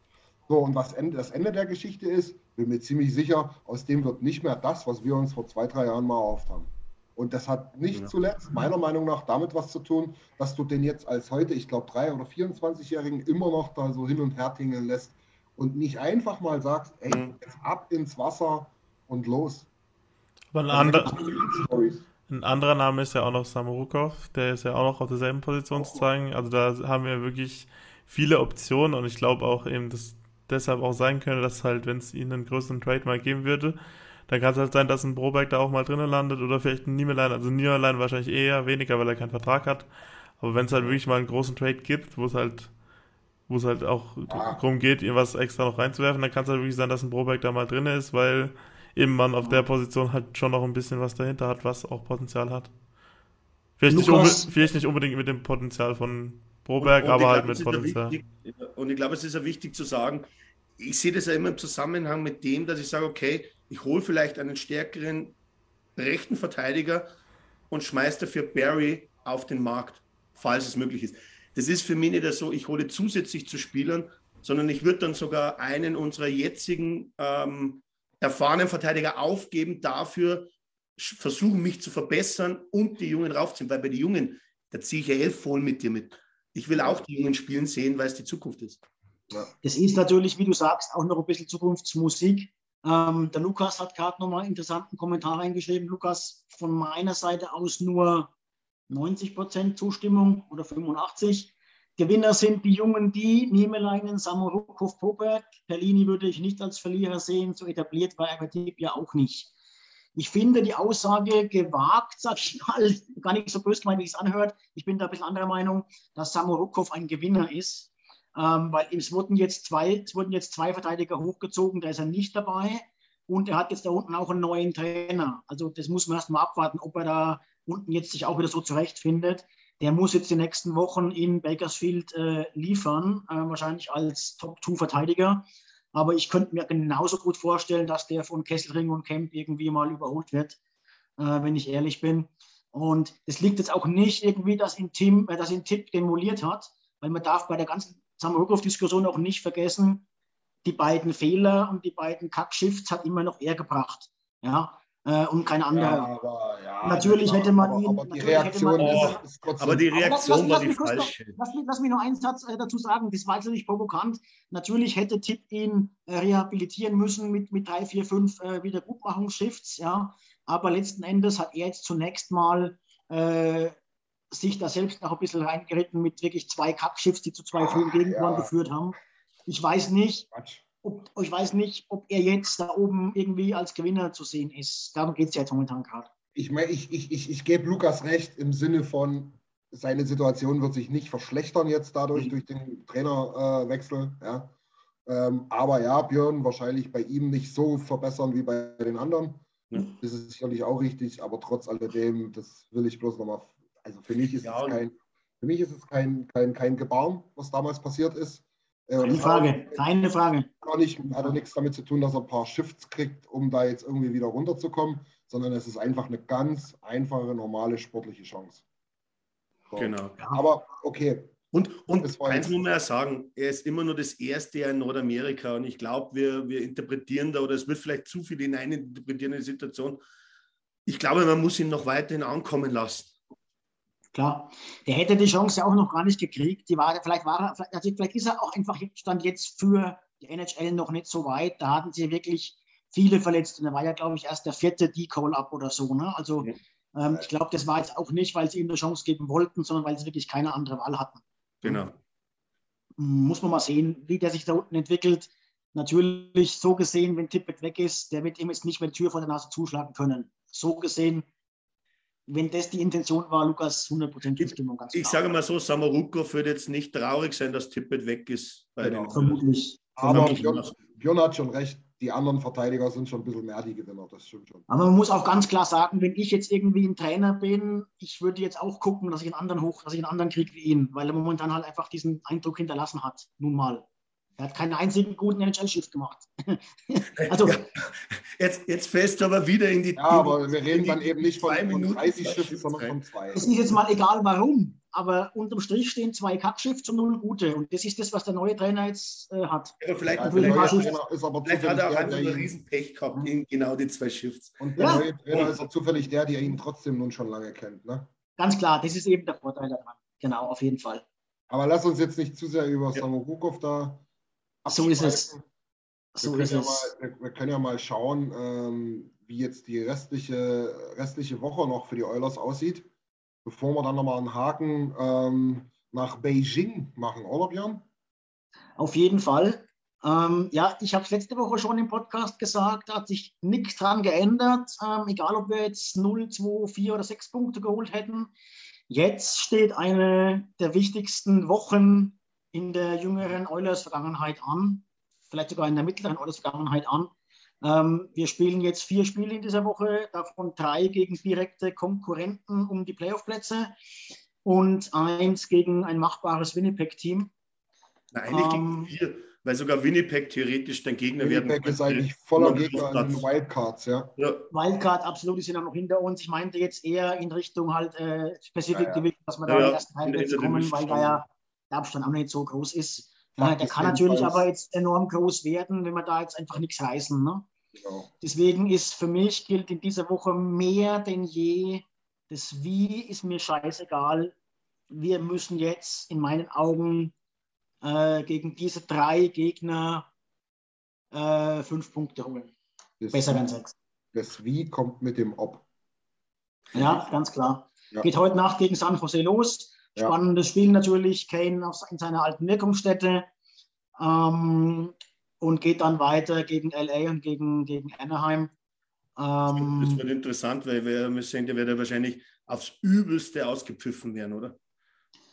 So, und was Ende, das Ende der Geschichte ist, bin mir ziemlich sicher, aus dem wird nicht mehr das, was wir uns vor zwei, drei Jahren mal erhofft haben. Und das hat nicht ja. zuletzt meiner Meinung nach damit was zu tun, dass du den jetzt als heute, ich glaube, drei oder 24-Jährigen immer noch da so hin und her tingeln lässt und nicht einfach mal sagst, ey, mhm. jetzt ab ins Wasser und los. Aber ein, ander, ein anderer Name ist ja auch noch Samorukov, der ist ja auch noch auf derselben Position oh. zu zeigen. Also da haben wir wirklich viele Optionen und ich glaube auch eben, dass deshalb auch sein könnte, dass halt, wenn es ihnen einen größeren Trade mal geben würde, dann kann es halt sein, dass ein Broberg da auch mal drinnen landet oder vielleicht ein Niemelein, also Niemelein wahrscheinlich eher weniger, weil er keinen Vertrag hat. Aber wenn es halt wirklich mal einen großen Trade gibt, wo es halt, wo es halt auch ah. darum geht, ihr was extra noch reinzuwerfen, dann kann es halt wirklich sein, dass ein Broberg da mal drin ist, weil eben man auf der Position halt schon noch ein bisschen was dahinter hat, was auch Potenzial hat. Vielleicht, nicht, vielleicht nicht, unbedingt mit dem Potenzial von Broberg, und, und aber halt mit Potenzial. Wichtig, und ich glaube, es ist ja wichtig zu sagen, ich sehe das ja immer im Zusammenhang mit dem, dass ich sage, okay, ich hole vielleicht einen stärkeren rechten Verteidiger und schmeiße dafür Barry auf den Markt, falls es möglich ist. Das ist für mich nicht so, ich hole zusätzlich zu Spielern, sondern ich würde dann sogar einen unserer jetzigen ähm, erfahrenen Verteidiger aufgeben, dafür versuchen, mich zu verbessern und die Jungen raufziehen, weil bei den Jungen, da ziehe ich ja elf voll mit dir mit. Ich will auch die Jungen spielen sehen, weil es die Zukunft ist. Ja. Das ist natürlich, wie du sagst, auch noch ein bisschen Zukunftsmusik. Ähm, der Lukas hat gerade nochmal einen interessanten Kommentar reingeschrieben. Lukas, von meiner Seite aus nur 90 Prozent Zustimmung oder 85. Gewinner sind die Jungen, die Niemeleinen, Samorukov, Poberg. Perlini würde ich nicht als Verlierer sehen, so etabliert war Ergotip ja auch nicht. Ich finde die Aussage gewagt, sag ich mal, <laughs> gar nicht so böse gemeint, wie es anhört. Ich bin da ein bisschen anderer Meinung, dass Samorukov ein Gewinner ist ähm, weil es wurden, jetzt zwei, es wurden jetzt zwei Verteidiger hochgezogen, da ist er nicht dabei. Und er hat jetzt da unten auch einen neuen Trainer. Also das muss man erst mal abwarten, ob er da unten jetzt sich auch wieder so zurechtfindet. der muss jetzt die nächsten Wochen in Bakersfield äh, liefern, äh, wahrscheinlich als Top-2-Verteidiger. Aber ich könnte mir genauso gut vorstellen, dass der von Kesselring und Kemp irgendwie mal überholt wird, äh, wenn ich ehrlich bin. Und es liegt jetzt auch nicht irgendwie, dass ihn, äh, dass ihn Tipp demoliert hat, weil man darf bei der ganzen Samarukov-Diskussion auch nicht vergessen, die beiden Fehler und die beiden Kackshifts hat immer noch er gebracht. Ja, äh, und kein anderer. Ja, aber, ja, natürlich hätte man aber, ihn. Aber die Reaktion, man, ist, ist aber die Reaktion war die falsche. Lass, lass, lass, mich noch einen Satz äh, dazu sagen, das war natürlich provokant. Natürlich hätte Tipp ihn äh, rehabilitieren müssen mit, mit drei, vier, fünf äh, Wiedergutmachungsshifts, ja. Aber letzten Endes hat er jetzt zunächst mal äh, sich da selbst noch ein bisschen reingeritten mit wirklich zwei Kackschiffs, die zu zwei frühen Gegentoren ja. geführt haben. Ich weiß nicht, ob, ich weiß nicht, ob er jetzt da oben irgendwie als Gewinner zu sehen ist. Darum geht es ja jetzt momentan gerade. Ich meine, ich, ich, ich, ich gebe Lukas recht im Sinne von, seine Situation wird sich nicht verschlechtern jetzt dadurch, mhm. durch den Trainerwechsel. Äh, ja. Ähm, aber ja, Björn wahrscheinlich bei ihm nicht so verbessern wie bei den anderen. Mhm. Das ist sicherlich auch richtig, aber trotz alledem, das will ich bloß nochmal also für mich ist ja, es kein, für mich ist es kein, kein, kein Gebaren, was damals passiert ist. Äh, keine Frage, keine Frage. Gar nicht, hat er nichts damit zu tun, dass er ein paar Shifts kriegt, um da jetzt irgendwie wieder runterzukommen, sondern es ist einfach eine ganz einfache, normale sportliche Chance. So. Genau. Aber okay. Und, und eins muss man ja sagen, er ist immer nur das erste Jahr in Nordamerika und ich glaube, wir, wir interpretieren da, oder es wird vielleicht zu viel hineininterpretieren in die Situation. Ich glaube, man muss ihn noch weiterhin ankommen lassen. Klar, der hätte die Chance auch noch gar nicht gekriegt. Die war, vielleicht, war er, also vielleicht ist er auch einfach stand jetzt für die NHL noch nicht so weit. Da hatten sie wirklich viele Verletzte. Da war ja, glaube ich, erst der vierte D-Call-Up oder so. Ne? Also ja. ähm, ich glaube, das war jetzt auch nicht, weil sie ihm eine Chance geben wollten, sondern weil sie wirklich keine andere Wahl hatten. Genau. Muss man mal sehen, wie der sich da unten entwickelt. Natürlich so gesehen, wenn Tippett weg ist, der wird ihm jetzt nicht mehr die Tür vor der Nase zuschlagen können. So gesehen wenn das die Intention war, Lukas, 100% Zustimmung. Ganz ich sage mal so, Samaruko wird jetzt nicht traurig sein, dass Tippet weg ist. Genau. Vermutlich. Aber Björn, Björn, hat schon recht, die anderen Verteidiger sind schon ein bisschen mehr die Gewinner, das stimmt schon. Aber man muss auch ganz klar sagen, wenn ich jetzt irgendwie ein Trainer bin, ich würde jetzt auch gucken, dass ich einen anderen hoch, dass ich einen anderen kriege wie ihn, weil er momentan halt einfach diesen Eindruck hinterlassen hat, nun mal. Er hat keinen einzigen guten NHL-Shift gemacht. <laughs> also, ja. jetzt, jetzt fällst du aber wieder in die. Ja, aber wir reden dann eben nicht von, von 30 Shifts, sondern von zwei. Es ist jetzt mal egal warum, aber unterm Strich stehen zwei Kackshifts und null gute. Und das ist das, was der neue Trainer jetzt äh, hat. Ja, vielleicht, ja, vielleicht, ist aber vielleicht hat er auch einfach ein Riesenpech gehabt in genau die zwei Shifts. Und der ja. neue Trainer ist auch zufällig der, der ihn trotzdem nun schon lange kennt. Ne? Ganz klar, das ist eben der Vorteil daran. Genau, auf jeden Fall. Aber lass uns jetzt nicht zu sehr über ja. Samorukov da so ist es. So ist ja es. Mal, wir, können ja mal schauen, ähm, wie jetzt die restliche, restliche Woche noch für die Oilers aussieht, bevor wir dann nochmal einen Haken ähm, nach Beijing machen, oder Björn? Auf jeden Fall. Ähm, ja, ich habe es letzte Woche schon im Podcast gesagt, da hat sich nichts dran geändert, ähm, egal ob wir jetzt 0, 2, 4 oder 6 Punkte geholt hätten. Jetzt steht eine der wichtigsten Wochen in der jüngeren Oilers-Vergangenheit an, vielleicht sogar in der mittleren Oilers-Vergangenheit an. Ähm, wir spielen jetzt vier Spiele in dieser Woche, davon drei gegen direkte Konkurrenten um die Playoff-Plätze und eins gegen ein machbares Winnipeg-Team. Eigentlich ähm, gegen vier, weil sogar Winnipeg theoretisch dein Gegner Winnipeg werden Winnipeg ist eigentlich voller Gegner an den Wildcards, ja. ja. Wildcard, absolut, die sind auch noch hinter uns. Ich meinte jetzt eher in Richtung halt äh, Pacific ja, ja. dass wir da ja, in den ersten Teil kommen, weil da ja der Abstand auch nicht so groß ist. Ja, der kann natürlich aber jetzt enorm groß werden, wenn wir da jetzt einfach nichts reißen. Ne? Genau. Deswegen ist für mich gilt in dieser Woche mehr denn je, das Wie ist mir scheißegal. Wir müssen jetzt in meinen Augen äh, gegen diese drei Gegner äh, fünf Punkte holen. Das Besser werden sechs. Das Wie kommt mit dem Ob. Ja, ganz klar. Ja. Geht heute Nacht gegen San Jose los. Spannendes Spiel natürlich, Kane in seiner alten Wirkungsstätte ähm, und geht dann weiter gegen LA und gegen, gegen Anaheim. Ähm, das wird interessant, weil wir, wir sehen, der wird ja wahrscheinlich aufs Übelste ausgepfiffen werden, oder?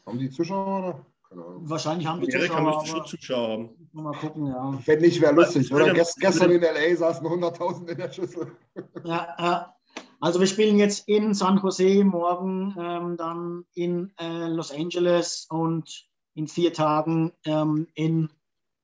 Haben die Zuschauer oder? Wahrscheinlich haben die Erik Zuschauer. schon Zuschauer haben. Mal gucken, ja. Wenn nicht, wäre lustig, oder? Gestern in LA saßen 100.000 in der Schüssel. Ja, ja. Also wir spielen jetzt in San Jose, morgen ähm, dann in äh, Los Angeles und in vier Tagen ähm, in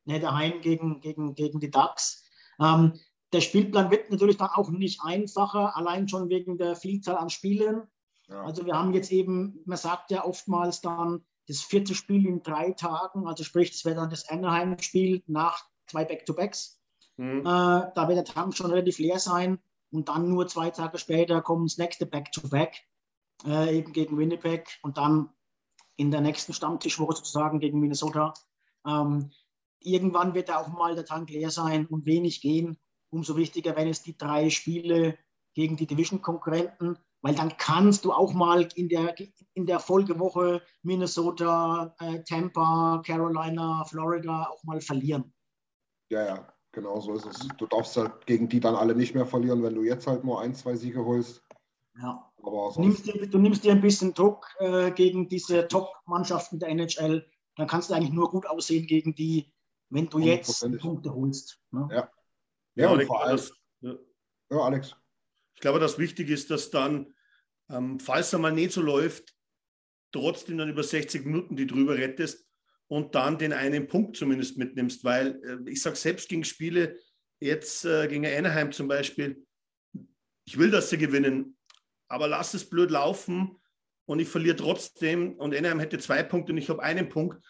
ne, daheim gegen, gegen, gegen die Ducks. Ähm, der Spielplan wird natürlich dann auch nicht einfacher, allein schon wegen der Vielzahl an Spielen. Ja. Also wir haben jetzt eben, man sagt ja oftmals dann das vierte Spiel in drei Tagen, also sprich, das wäre dann das Anaheim-Spiel nach zwei Back-to-Backs. Mhm. Äh, da wird der Tank schon relativ leer sein und dann nur zwei Tage später kommt das nächste Back-to-Back, -back, äh, eben gegen Winnipeg und dann in der nächsten Stammtischwoche sozusagen gegen Minnesota. Ähm, irgendwann wird auch mal der Tank leer sein und wenig gehen. Umso wichtiger, wenn es die drei Spiele gegen die Division-Konkurrenten, weil dann kannst du auch mal in der, in der Folgewoche Minnesota, äh, Tampa, Carolina, Florida auch mal verlieren. Ja, ja. Genau so ist es. Du darfst halt gegen die dann alle nicht mehr verlieren, wenn du jetzt halt nur ein, zwei Siege holst. Ja. Aber du, nimmst dir, du nimmst dir ein bisschen Druck äh, gegen diese Top-Mannschaften der NHL. Dann kannst du eigentlich nur gut aussehen gegen die, wenn du jetzt Punkte holst. Ne? Ja. Ja, und vor allem. Das, ja. ja. Alex. Ich glaube, das Wichtige ist, dass dann, ähm, falls er mal nicht so läuft, trotzdem dann über 60 Minuten die drüber rettest und dann den einen Punkt zumindest mitnimmst, weil äh, ich sage selbst gegen Spiele, jetzt äh, gegen Anaheim zum Beispiel, ich will, dass sie gewinnen, aber lass es blöd laufen und ich verliere trotzdem und Anaheim hätte zwei Punkte und ich habe einen Punkt,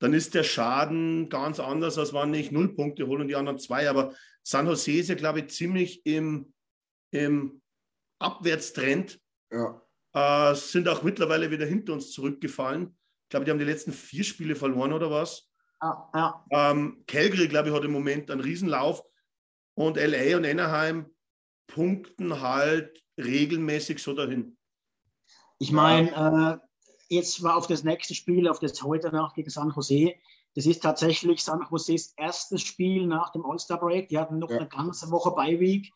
dann ist der Schaden ganz anders, als wenn ich null Punkte hole und die anderen zwei. Aber San Jose ist ja, glaube ich, ziemlich im, im Abwärtstrend. Ja. Äh, sind auch mittlerweile wieder hinter uns zurückgefallen glaube, die haben die letzten vier Spiele verloren oder was. Ja, ja. Ähm, Calgary, glaube ich, hat im Moment einen Riesenlauf. Und LA und Anaheim punkten halt regelmäßig so dahin. Ich meine, äh, jetzt war auf das nächste Spiel, auf das heute Nacht gegen San Jose. Das ist tatsächlich San Joses erstes Spiel nach dem All-Star-Break. Die hatten noch ja. eine ganze Woche Bye-Week.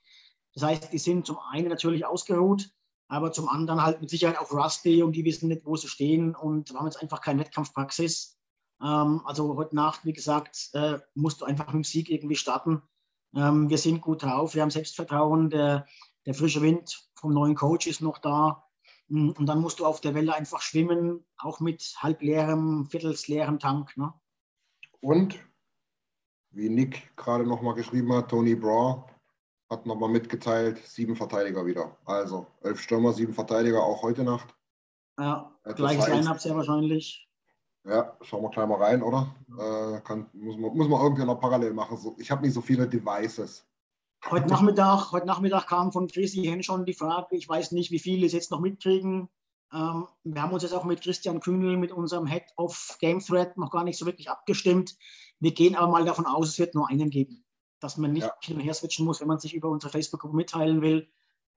Das heißt, die sind zum einen natürlich ausgeruht, aber zum anderen halt mit Sicherheit auch Rusty und die wissen nicht, wo sie stehen und haben jetzt einfach keine Wettkampfpraxis. Ähm, also heute Nacht, wie gesagt, äh, musst du einfach mit dem Sieg irgendwie starten. Ähm, wir sind gut drauf, wir haben Selbstvertrauen, der, der frische Wind vom neuen Coach ist noch da. Mm, und dann musst du auf der Welle einfach schwimmen, auch mit halbleerem, viertelsleerem Tank. Ne? Und, wie Nick gerade nochmal geschrieben hat, Tony Braw hat nochmal mitgeteilt, sieben Verteidiger wieder. Also elf Stürmer, sieben Verteidiger, auch heute Nacht. Ja, das gleiches Line-Up sehr wahrscheinlich. Ja, schauen wir gleich mal rein, oder? Äh, kann, muss, man, muss man irgendwie noch parallel machen. So, ich habe nicht so viele Devices. Heute Nachmittag, heute Nachmittag kam von Chrissy Hen schon die Frage, ich weiß nicht, wie viele es jetzt noch mitkriegen. Ähm, wir haben uns jetzt auch mit Christian Kühnel, mit unserem Head of Game Thread, noch gar nicht so wirklich abgestimmt. Wir gehen aber mal davon aus, es wird nur einen geben dass man nicht ja. hin und her switchen muss, wenn man sich über unsere Facebook-Gruppe mitteilen will.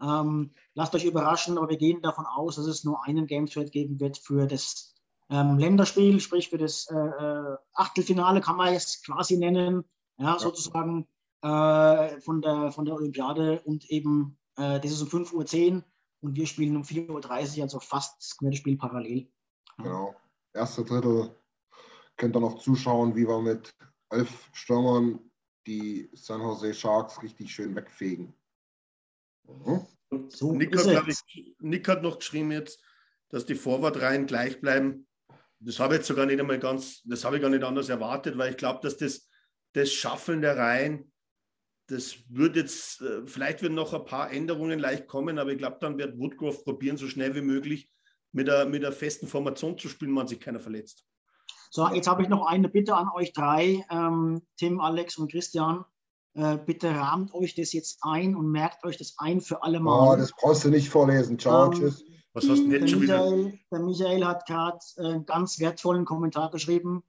Ähm, lasst euch überraschen, aber wir gehen davon aus, dass es nur einen Game Thread geben wird für das ähm, Länderspiel, sprich für das äh, äh Achtelfinale, kann man es quasi nennen, ja, ja. sozusagen äh, von, der, von der Olympiade und eben äh, das ist um 5.10 Uhr und wir spielen um 4.30 Uhr, also fast das Spiel parallel. Genau. Erste Drittel könnt ihr noch zuschauen, wie wir mit elf Stürmern die San Jose Sharks richtig schön wegfegen. Mhm. So Nick, hat, ich, Nick, hat, noch geschrieben jetzt, dass die Vorwartreihen gleich bleiben. Das habe ich jetzt sogar nicht einmal ganz, das habe ich gar nicht anders erwartet, weil ich glaube, dass das, das Schaffeln der Reihen, das wird jetzt, äh, vielleicht werden noch ein paar Änderungen leicht kommen, aber ich glaube, dann wird Woodcroft probieren, so schnell wie möglich mit der, mit der festen Formation zu spielen, wenn sich keiner verletzt. So, jetzt habe ich noch eine Bitte an euch drei, ähm, Tim, Alex und Christian. Äh, bitte rahmt euch das jetzt ein und merkt euch das ein für alle Mal. Oh, das brauchst du nicht vorlesen. Ciao, ähm, tschüss. Was hast du denn jetzt schon wieder? Der Michael hat gerade äh, einen ganz wertvollen Kommentar geschrieben.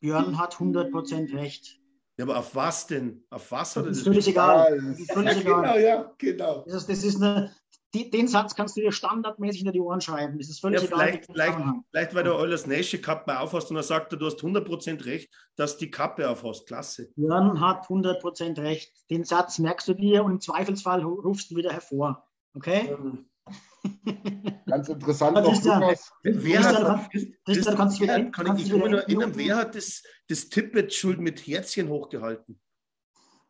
Björn hat 100% recht. Ja, aber auf was denn? Auf was hat er das? Ist völlig egal. Das ist völlig egal. Genau, ja, genau. Das ist, das ist eine, die, den Satz kannst du dir standardmäßig hinter die Ohren schreiben. Das ist völlig ja, vielleicht, egal. Vielleicht, vielleicht, weil du alles nächste Kappe aufhast und er sagt, du hast 100% recht, dass die Kappe aufhast. Klasse. Jörn hat 100% recht. Den Satz merkst du dir und im Zweifelsfall rufst du wieder hervor. Okay? <laughs> Ganz interessant noch, Christian, wer hat, Christian, kannst du wieder, kann ich mich nur erinnern, wer hat das, das Tippet-Schuld mit Herzchen hochgehalten?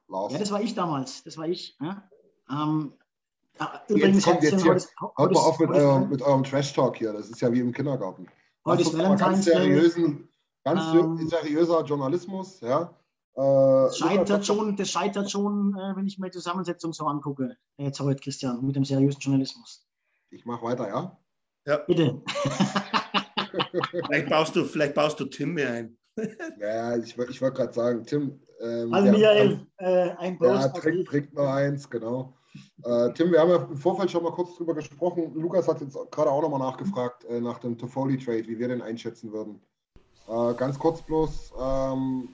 Ja, das war ich damals. Das war ich. Ja? Ähm, Jetzt Übrigens, kommt jetzt Herzchen, hier, heute mal auf mit, eurem, mit eurem Trash-Talk hier. Das ist ja wie im Kindergarten. Heute ist ganz Valentine's Day. seriösen, ganz Ähm, seriöser Journalismus, ja. Äh, scheitert schon, das scheitert schon äh, wenn ich mir die Zusammensetzung so angucke. Jetzt heute, Christian, mit dem seriösen Journalismus. Ich mache weiter, ja. Bitte. <laughs> <laughs> Vielleicht baust du, vielleicht baust du Tim mehr ein. <laughs> Ja, ich, ich wollte gerade sagen, Tim. Ähm, Al der- Michael, äh, ein Ja, Prost. trinkt, dich. trinkt noch eins, genau. Äh, Tim, wir haben ja im Vorfeld schon mal kurz drüber gesprochen. Lukas hat jetzt gerade auch nochmal nachgefragt äh, nach dem Toffoli-Trade, wie wir den einschätzen würden. Äh, ganz kurz bloß, ähm,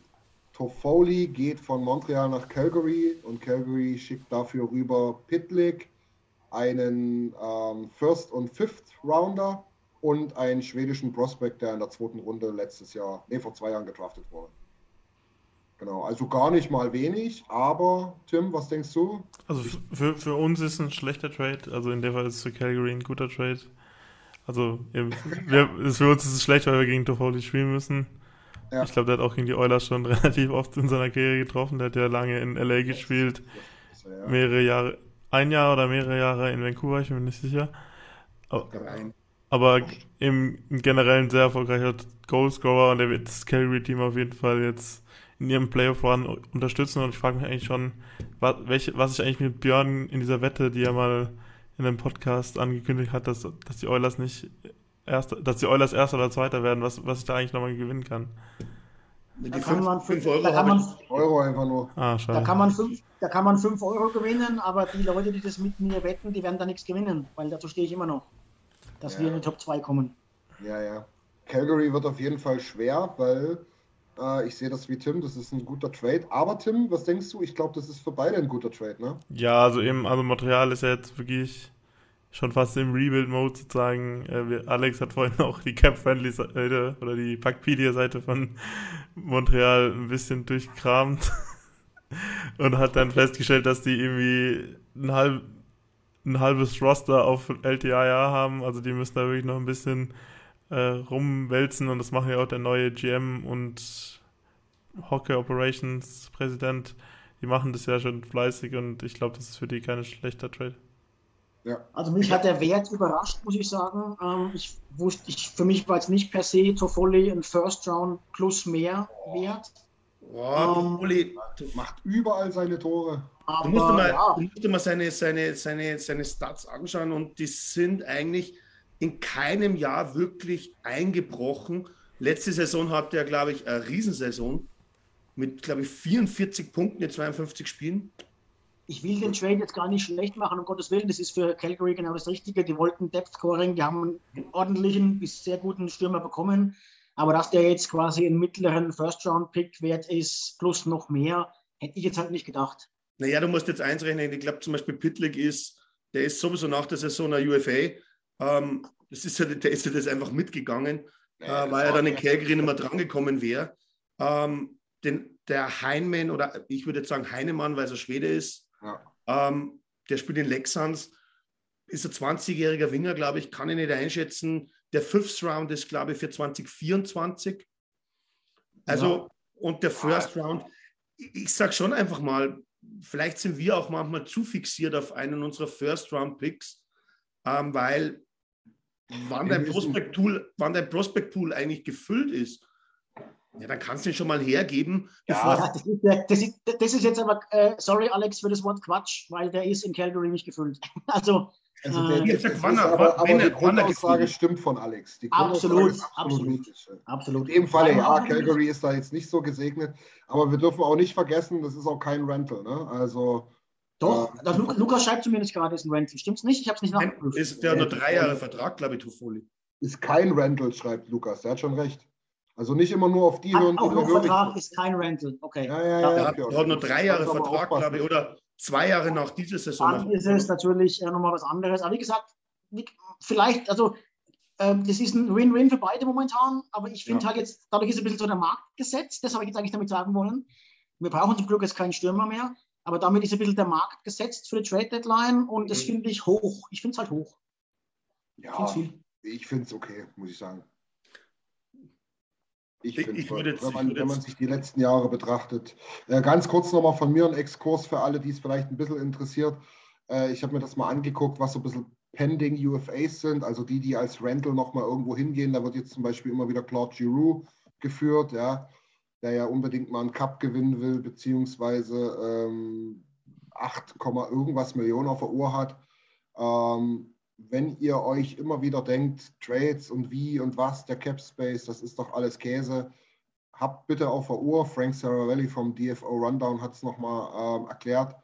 Toffoli geht von Montreal nach Calgary und Calgary schickt dafür rüber Pitlick, einen ähm, First- und Fifth-Rounder und einen schwedischen Prospect, der in der zweiten Runde letztes Jahr, nee, vor zwei Jahren gedraftet wurde. Genau, also gar nicht mal wenig, aber Tim, was denkst du? Also für, für uns ist ein schlechter Trade, also in der Fall ist es für Calgary ein guter Trade. Also wir, <laughs> ist für uns ist es schlecht, weil wir gegen Toffoli spielen müssen. Ja. Ich glaube, der hat auch gegen die Oilers schon <laughs> relativ oft in seiner Karriere getroffen. Der hat ja lange in LA gespielt, mehrere Jahre, ein Jahr oder mehrere Jahre in Vancouver, ich bin mir nicht sicher. Aber, aber im, im generellen sehr erfolgreicher Goalscorer und der wird das Calgary-Team auf jeden Fall jetzt in ihrem Playoff-Run unterstützen und ich frage mich eigentlich schon, was, welche, was ich eigentlich mit Björn in dieser Wette, die er mal in einem Podcast angekündigt hat, dass, dass die Oilers nicht erst, dass die Oilers erster oder zweiter werden, was, was ich da eigentlich nochmal gewinnen kann. Die kann fünf, man, fünf fünf, Euro da kann man, Euro einfach nur. Ah, da kann man fünf, da kann man fünf Euro gewinnen, aber die Leute, die das mit mir wetten, die werden da nichts gewinnen, weil dazu stehe ich immer noch, dass Ja. wir in die Top 2 kommen. Ja, ja. Calgary wird auf jeden Fall schwer, weil ich sehe das wie Tim, das ist ein guter Trade. Aber Tim, was denkst du? Ich glaube, das ist für beide ein guter Trade, ne? Ja, also eben, also Montreal ist ja jetzt wirklich schon fast im Rebuild-Mode sozusagen. Äh, Alex hat vorhin <laughs> auch die Cap-Friendly-Seite oder die Packpedia-Seite von Montreal ein bisschen durchkramt <laughs> und hat dann festgestellt, dass die irgendwie ein, halb, ein halbes Roster auf LTIA haben. Also die müssen da wirklich noch ein bisschen äh, rumwälzen und das machen ja auch der neue GM und Hockey Operations Präsident. Die machen das ja schon fleißig und ich glaube, das ist für die kein schlechter Trade. Ja. Also mich hat der Wert überrascht, muss ich sagen. Ähm, ich wusste, ich, für mich war jetzt nicht per se Toffoli ein First Round plus mehr wert. Boah, Ähm, Uli, Macht überall seine Tore. Aber Du musst dir mal, ja, du musst dir mal seine, seine, seine, seine Stats anschauen und die sind eigentlich in keinem Jahr wirklich eingebrochen. Letzte Saison hatte er, glaube ich, eine Riesensaison mit, glaube ich, 44 Punkten in 52 Spielen. ich will den Trade jetzt gar nicht schlecht machen, um Gottes Willen. Das ist für Calgary genau das Richtige. Die wollten Depth Scoring, die haben einen ordentlichen bis sehr guten Stürmer bekommen. Aber dass der jetzt quasi einen mittleren First Round Pick wert ist, plus noch mehr, hätte ich jetzt halt nicht gedacht. Naja, du musst jetzt eins rechnen. Ich glaube zum Beispiel Pitlick ist, der ist sowieso nach der Saison ein UFA. Ähm, das ist ja, der ist ja das einfach mitgegangen, äh, weil er dann in Calgary nicht mehr drangekommen wäre. Ähm, den, der Heinmann oder ich würde jetzt sagen Heinemann, weil er Schwede ist, Ja. ähm, der spielt in Lexans, ist ein 20-jähriger Winger, glaube ich, kann ich nicht einschätzen. Der Fifth Round ist, glaube ich, für 2024. Also, und der First Round, ich, ich sage schon einfach mal, vielleicht sind wir auch manchmal zu fixiert auf einen unserer First Round Picks, ähm, weil wann dein Prospect Pool, wann dein Prospect Pool eigentlich gefüllt ist, ja, dann kannst du ihn schon mal hergeben, bevor Ja, das, ist, der- das, ist, das ist jetzt aber, äh, sorry Alex für das Wort Quatsch, weil der ist in Calgary nicht gefüllt. <laughs> Also, Also Äh, der, das sag, ist wann er- aber, aber er- die Grundaussage stimmt von Alex. Die Absolut, absolut. richtig. absolut. In dem Falle, ja, Calgary ist da jetzt nicht so gesegnet, aber wir dürfen auch nicht vergessen, das ist auch kein Rental. Ne? Also Doch, Ja. das Lu Lukas schreibt zumindest gerade, ist ein Rental. Stimmt's nicht? Ich habe es nicht nachgeprüft. ist der nur drei Jahre Vertrag, glaube ich, Toffoli. ist kein Rental, schreibt Lukas. Der hat schon recht. Also nicht immer nur auf die Hat hören, auch hörig Vertrag, ist kein Rental. Okay. Ja, ja, Ja, ja. Er hat, hat nur drei Jahre Vertrag, glaube ich, oder zwei Jahre nach dieser Saison. Dann ist es natürlich äh, nochmal was anderes. Aber wie gesagt, vielleicht, also ähm, das ist ein Win-Win für beide momentan, aber ich finde Ja. halt jetzt, dadurch ist ein bisschen so der Markt gesetzt, das habe ich jetzt eigentlich damit sagen wollen. Wir brauchen zum Glück jetzt keinen Stürmer mehr, aber damit ist ein bisschen der Markt gesetzt für die Trade-Deadline und das Mhm. finde ich hoch. Ich finde es halt hoch. Ich finde Ja, ich finde es okay, muss ich sagen. Ich Ich- finde ich würde jetzt- wenn, man, wenn man sich die letzten Jahre betrachtet. Äh, ganz kurz nochmal von mir ein Exkurs für alle, die es vielleicht ein bisschen interessiert. Äh, ich habe mir das mal angeguckt, was so ein bisschen pending UFAs sind, also die, die als Rental nochmal irgendwo hingehen. Da wird jetzt zum Beispiel immer wieder Claude Giroux geführt, ja, der ja unbedingt mal einen Cup gewinnen will, beziehungsweise ähm, 8, irgendwas Millionen auf der Uhr hat. Ähm, wenn ihr euch immer wieder denkt, Trades und wie und was, der Cap Space, das ist doch alles Käse, habt bitte auf der Uhr, Frank Saravelli vom DFO Rundown hat es nochmal ähm, erklärt,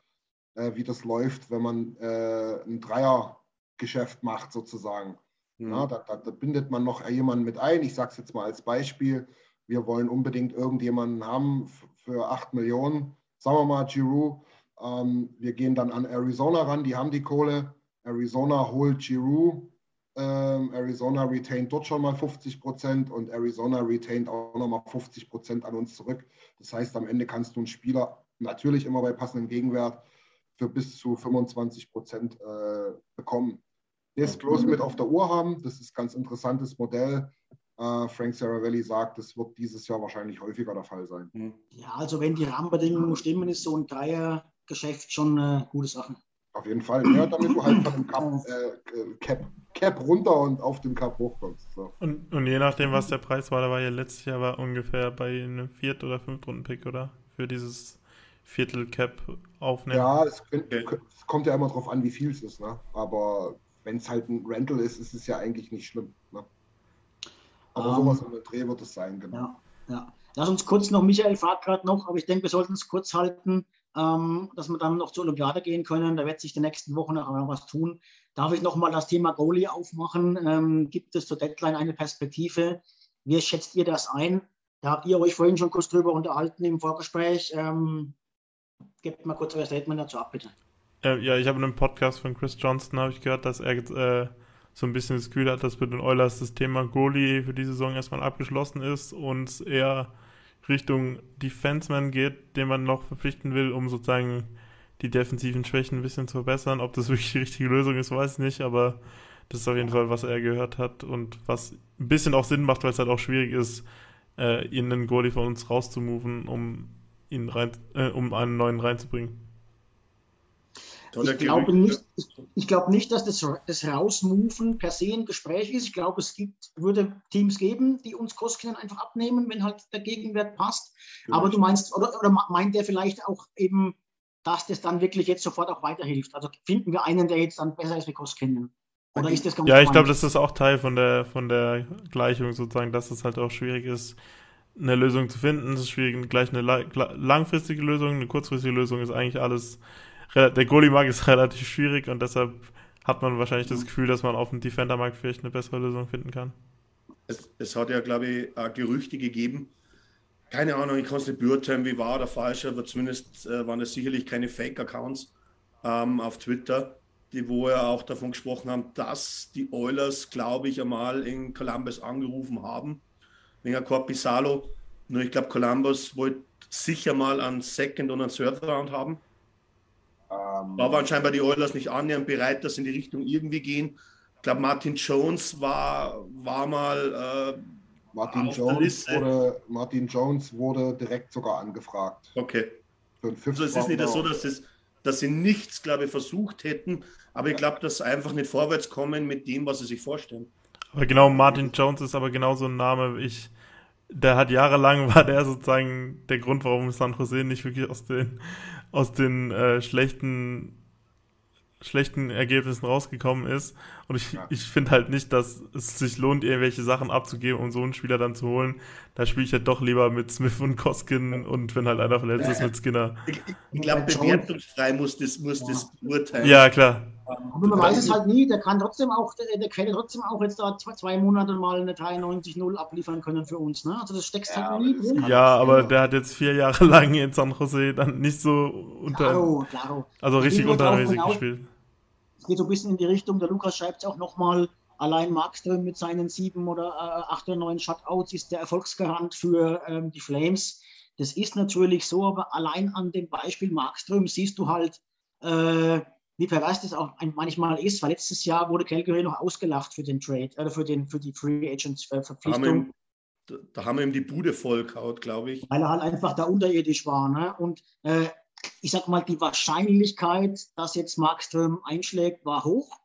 äh, wie das läuft, wenn man äh, ein Dreiergeschäft macht sozusagen. Mhm. Ja, da, da, da, bindet man noch jemanden mit ein. Ich sage es jetzt mal als Beispiel. Wir wollen unbedingt irgendjemanden haben für 8 Millionen. Sagen wir mal, Giroux. Ähm, wir gehen dann an Arizona ran, die haben die Kohle Arizona holt Giroux. Ähm, Arizona retained dort schon mal 50 Prozent und Arizona retained auch nochmal 50 Prozent an uns zurück. Das heißt, am Ende kannst du einen Spieler natürlich immer bei passendem Gegenwert für bis zu 25 Prozent äh, bekommen. Das bloß mit auf der Uhr haben, das ist ein ganz interessantes Modell. Uh, Frank Saravelli sagt, das wird dieses Jahr wahrscheinlich häufiger der Fall sein. Hm. Ja, also wenn die Rahmenbedingungen stimmen, ist so ein Dreiergeschäft schon eine gute Sache. Auf jeden Fall. Ja, damit du halt von dem Cap, äh, Cap, Cap runter und auf den Cap hochkommst. So. Und, und je nachdem, was der Preis war, da war ja letztes Jahr war ungefähr bei einem Viert- oder Fünftrunden-Pick, oder? Für dieses Viertel-Cap aufnehmen. Ja, es, okay. es, kommt ja immer darauf an, wie viel es ist. Ne? Aber wenn es halt ein Rental ist, ist es ja eigentlich nicht schlimm. Ne? Aber um, sowas um den Dreh wird es sein, genau. Ja, ja. Lass uns kurz noch, Michael fragt gerade noch, aber ich denke, wir sollten es kurz halten ähm, dass wir dann noch zur Olympiade gehen können. Da wird sich die nächsten Wochen noch was tun. Darf ich noch mal das Thema Goalie aufmachen? Ähm, gibt es zur Deadline eine Perspektive? Wie schätzt ihr das ein? Da habt ihr euch vorhin schon kurz drüber unterhalten im Vorgespräch. Ähm, gebt mal kurz euer Statement dazu ab, bitte. Äh, ja, ich habe in einem Podcast von Chris Johnston habe ich gehört, dass er äh, so ein bisschen das Gefühl hat, dass mit den Oilers das Thema Goalie für die Saison erstmal abgeschlossen ist und er Richtung Defenseman geht, den man noch verpflichten will, um sozusagen die defensiven Schwächen ein bisschen zu verbessern. Ob das wirklich die richtige Lösung ist, weiß ich nicht, aber das ist auf jeden Fall, was er gehört hat und was ein bisschen auch Sinn macht, weil es halt auch schwierig ist, äh, ihn einen Goalie von uns rauszumoven, um ihn rein, äh, um einen neuen reinzubringen. Ich glaube, nicht, ich, ich glaube nicht, dass das, das Rausmoven per se ein Gespräch ist. Ich glaube, es gibt, würde Teams geben, die uns Koskinen einfach abnehmen, wenn halt der Gegenwert passt. Ja. Aber du meinst, oder, oder meint der vielleicht auch eben, dass das dann wirklich jetzt sofort auch weiterhilft? Also finden wir einen, der jetzt dann besser ist wie Koskinen? Oder ist das ganz Ja, ich glaube, das ist auch Teil von der, von der Gleichung sozusagen, dass es halt auch schwierig ist, eine Lösung zu finden. Es ist schwierig, gleich eine langfristige Lösung, eine kurzfristige Lösung ist eigentlich alles der Goalie-Markt ist <laughs> relativ schwierig und deshalb hat man wahrscheinlich das Gefühl, dass man auf dem Defender-Markt vielleicht eine bessere Lösung finden kann. Es, es hat ja, glaube ich, Gerüchte gegeben. Keine Ahnung, ich kann es nicht beurteilen, wie wahr oder falsch, aber zumindest äh, waren es sicherlich keine Fake-Accounts ähm, auf Twitter, die wo ja auch davon gesprochen haben, dass die Oilers, glaube ich, einmal in Columbus angerufen haben, wegen Corpisalo. Nur ich glaube, Columbus wollte sicher mal einen Second und einen Third Round haben. Ähm, da waren scheinbar die Oilers nicht annähernd bereit, dass in die Richtung irgendwie gehen. Ich glaube, Martin Jones war, war mal. Äh, Martin, Jones wurde, Martin Jones wurde direkt sogar angefragt. Okay. Also es ist nicht so, dass, es, dass sie nichts, glaube ich, versucht hätten, aber ich glaube, dass sie einfach nicht vorwärts kommen mit dem, was sie sich vorstellen. Aber genau, Martin Jones ist aber genau so ein Name. Ich, der hat jahrelang <laughs> war der sozusagen der Grund, warum San Jose nicht wirklich aus den aus den äh, schlechten schlechten Ergebnissen rausgekommen ist. Und ich, ja. ich finde halt nicht, dass es sich lohnt, irgendwelche Sachen abzugeben, um so einen Spieler dann zu holen. Da spiele ich halt doch lieber mit Smith und Koskin und wenn halt einer verletzt ist, mit Skinner. Ich, ich glaube, bewertungsfrei muss das, muss ja. das beurteilen. Ja, klar. Aber man weiß es halt nie, der kann trotzdem auch, der, der könnte trotzdem auch jetzt da zwei, zwei Monate mal eine 93-0 abliefern können für uns. Ne? Also das steckst ja, halt nie drin. Ja, aber der hat jetzt vier Jahre <laughs> lang in San Jose dann nicht so unter. Claro, claro. Also richtig untermäßig gespielt. Geht so ein bisschen in die Richtung, der Lukas schreibt es auch nochmal, allein Markström mit seinen sieben oder äh, acht oder neun Shutouts ist der Erfolgsgarant für ähm, die Flames. Das ist natürlich so, aber allein an dem Beispiel Markström siehst du halt, äh, wie pervers das auch manchmal ist, weil letztes Jahr wurde Calgary noch ausgelacht für den Trade, äh, für, den, für die Free Agents äh, Verpflichtung. Da, da haben wir ihm die Bude voll kaut, glaube ich. Weil er halt einfach da unterirdisch war. Ne? Und äh, ich sag mal, die Wahrscheinlichkeit, dass jetzt Markström einschlägt, war hoch.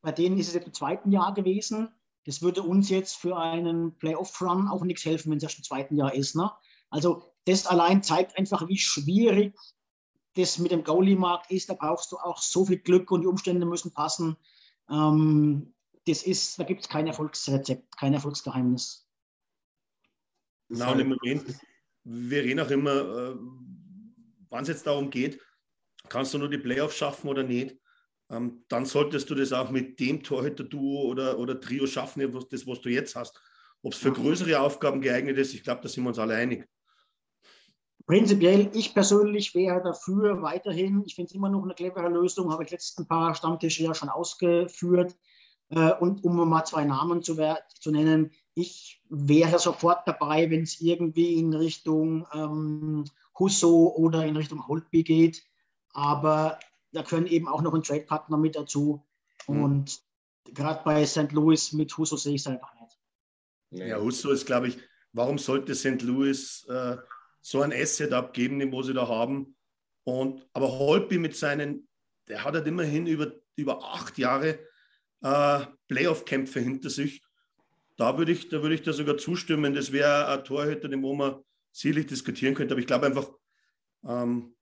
Bei denen ist es jetzt im zweiten Jahr gewesen. Das würde uns jetzt für einen Playoff-Run auch nichts helfen, wenn es erst im zweiten Jahr ist. Ne? Also das allein zeigt einfach, wie schwierig das mit dem Goalie-Markt ist. Da brauchst du auch so viel Glück und die Umstände müssen passen. Ähm, das ist, da gibt es kein Erfolgsrezept, kein Erfolgsgeheimnis. Na, und im Moment, wir reden auch immer, äh, wann es jetzt darum geht, kannst du nur die Playoffs schaffen oder nicht, ähm, dann solltest du das auch mit dem Torhüter-Duo oder, oder Trio schaffen, das, was du jetzt hast. Ob es für größere Aufgaben geeignet ist, ich glaube, da sind wir uns alle einig. Prinzipiell, ich persönlich wäre dafür weiterhin. Ich finde es immer noch eine clevere Lösung, habe ich letzten paar Stammtische ja schon ausgeführt. Äh, und um mal zwei Namen zu, zu nennen, ich wäre sofort dabei, wenn es irgendwie in Richtung ähm, Husso oder in Richtung Holtby geht. Aber da können eben auch noch ein Trade-Partner mit dazu. Mhm. Und gerade bei St. Louis mit Husso sehe ich es einfach nicht. Ja, Husso ist, glaube ich, warum sollte St. Louis äh, so ein Asset abgeben, den wo sie da haben. Und, aber Holby mit seinen, der hat halt immerhin über, über acht Jahre äh, Playoff-Kämpfe hinter sich. Da würde ich, da würde ich da sogar zustimmen. Das wäre ein Torhüter, den wo man sicherlich diskutieren könnte. Aber ich glaube einfach, ähm,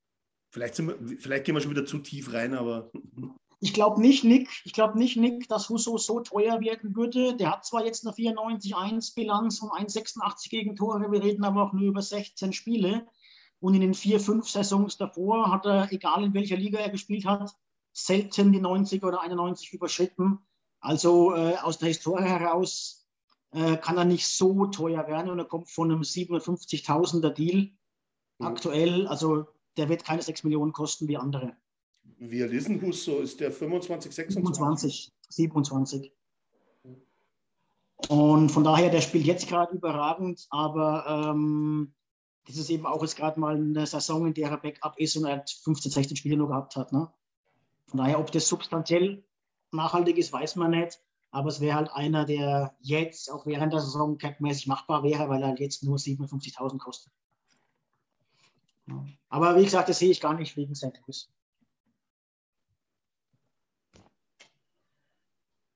vielleicht, wir, vielleicht gehen wir schon wieder zu tief rein, aber. <laughs> Ich glaube nicht, Nick, ich glaube nicht, Nick, dass Husso so teuer werden würde. Der hat zwar jetzt eine 94-1-Bilanz und 1,86 gegen Tore, wir reden aber auch nur über 16 Spiele. Und in den vier, fünf Saisons davor hat er, egal in welcher Liga er gespielt hat, selten die 90 oder 91 überschritten. Also äh, aus der Historie heraus äh, kann er nicht so teuer werden und er kommt von einem 57.000er Deal mhm. aktuell. Also der wird keine 6 Millionen kosten wie andere. Wie ist denn Husso? Ist der 25, 26? 27, 27. Und von daher, der spielt jetzt gerade überragend, aber ähm, das ist eben auch jetzt gerade mal eine Saison, in der er Backup ist und er 15, 16 Spiele nur gehabt hat. Ne? Von daher, ob das substanziell nachhaltig ist, weiß man nicht. Aber es wäre halt einer, der jetzt auch während der Saison capmäßig machbar wäre, weil er jetzt nur 57.000 kostet. Ja. Aber wie gesagt, das sehe ich gar nicht wegen St. Louis.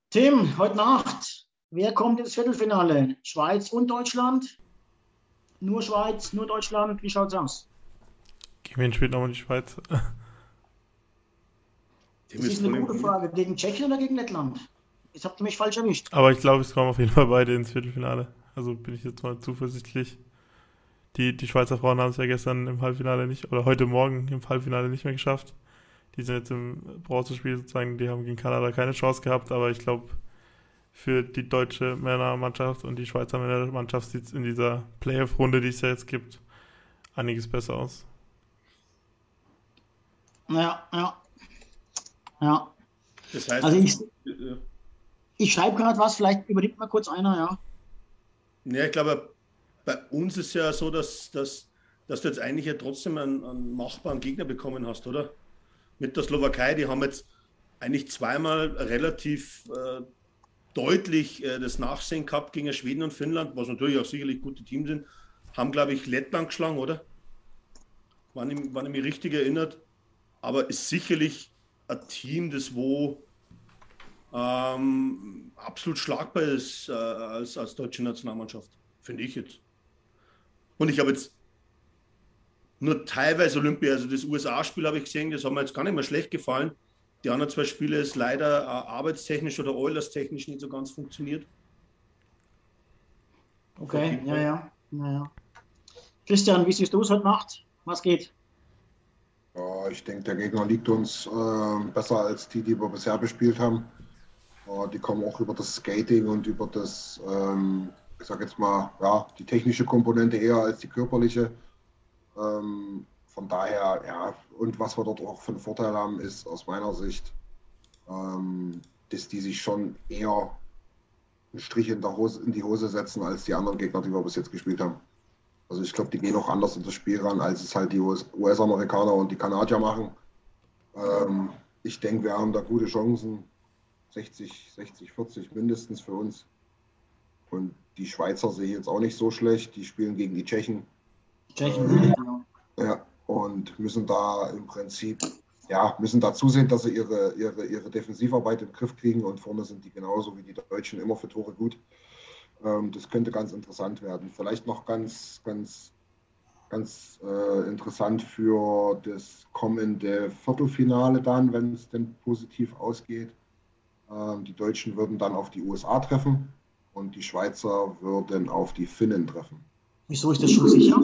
Tim, heute Nacht, wer kommt ins Viertelfinale? Schweiz und Deutschland? Nur Schweiz, nur Deutschland? Wie schaut es aus? Gegen wen spielt nochmal die Schweiz? Das ist eine gute Frage. Gegen Tschechien oder gegen Lettland? Jetzt habt ihr mich falsch erwischt. Aber ich glaube, es kommen auf jeden Fall beide ins Viertelfinale. Also bin ich jetzt mal zuversichtlich. Die, die Schweizer Frauen haben es ja gestern im Halbfinale nicht, oder heute Morgen im Halbfinale nicht mehr geschafft die sind jetzt im Bronzespiel sozusagen, die haben gegen Kanada keine Chance gehabt, aber ich glaube, für die deutsche Männermannschaft und die Schweizer Männermannschaft sieht es in dieser Playoff-Runde, die es ja jetzt gibt, einiges besser aus. Ja, ja. Ja. Das heißt, also ich, ich schreibe gerade was, vielleicht übernimmt mal kurz einer, ja. Ja, ich glaube, bei uns ist ja so, dass, dass, dass du jetzt eigentlich ja trotzdem einen, einen machbaren Gegner bekommen hast, oder? mit der Slowakei. Die haben jetzt eigentlich zweimal relativ äh, deutlich äh, das Nachsehen gehabt gegen Schweden und Finnland, was natürlich auch sicherlich gute Teams sind. Haben, glaube ich, Lettland geschlagen, oder? Wann ich, wann ich mich richtig erinnert. Aber ist sicherlich ein Team, das wo ähm, absolut schlagbar ist äh, als, als deutsche Nationalmannschaft. Finde ich jetzt. Und ich habe jetzt nur teilweise Olympia. Also das USA-Spiel habe ich gesehen, das hat mir jetzt gar nicht mehr schlecht gefallen. Die anderen zwei Spiele ist leider äh, arbeitstechnisch oder Oilers-technisch nicht so ganz funktioniert. Okay, ja, ja, ja, ja. Christian, wie siehst du es heute Nacht? Was geht? Ich denke, der Gegner liegt uns äh, besser als die, die wir bisher bespielt haben. Die kommen auch über das Skating und über das, ähm, ich sag jetzt mal, ja, die technische Komponente eher als die körperliche. Ähm, von daher, ja, und was wir dort auch für einen Vorteil haben, ist aus meiner Sicht, ähm, dass die sich schon eher einen Strich in, Hose, in, die Hose setzen als die anderen Gegner, die wir bis jetzt gespielt haben. Also ich glaube, die gehen auch anders in das Spiel ran, als es halt die US-Amerikaner und die Kanadier machen. Ähm, ich denke, wir haben da gute Chancen. 60, 60, 40 mindestens für uns. Und die Schweizer sehe ich jetzt auch nicht so schlecht. Die spielen gegen die Tschechen. Tschechen, ja. Ja, und und müssen da im Prinzip, ja, müssen da zusehen, dass sie ihre, ihre, ihre Defensivarbeit im Griff kriegen und vorne sind die genauso wie die Deutschen immer für Tore gut. Ähm, das könnte ganz interessant werden. Vielleicht noch ganz, ganz, ganz äh, interessant für das kommende Viertelfinale dann, wenn es denn positiv ausgeht. Ähm, die Deutschen würden dann auf die USA treffen und die Schweizer würden auf die Finnen treffen. Wieso ist das schon sicher?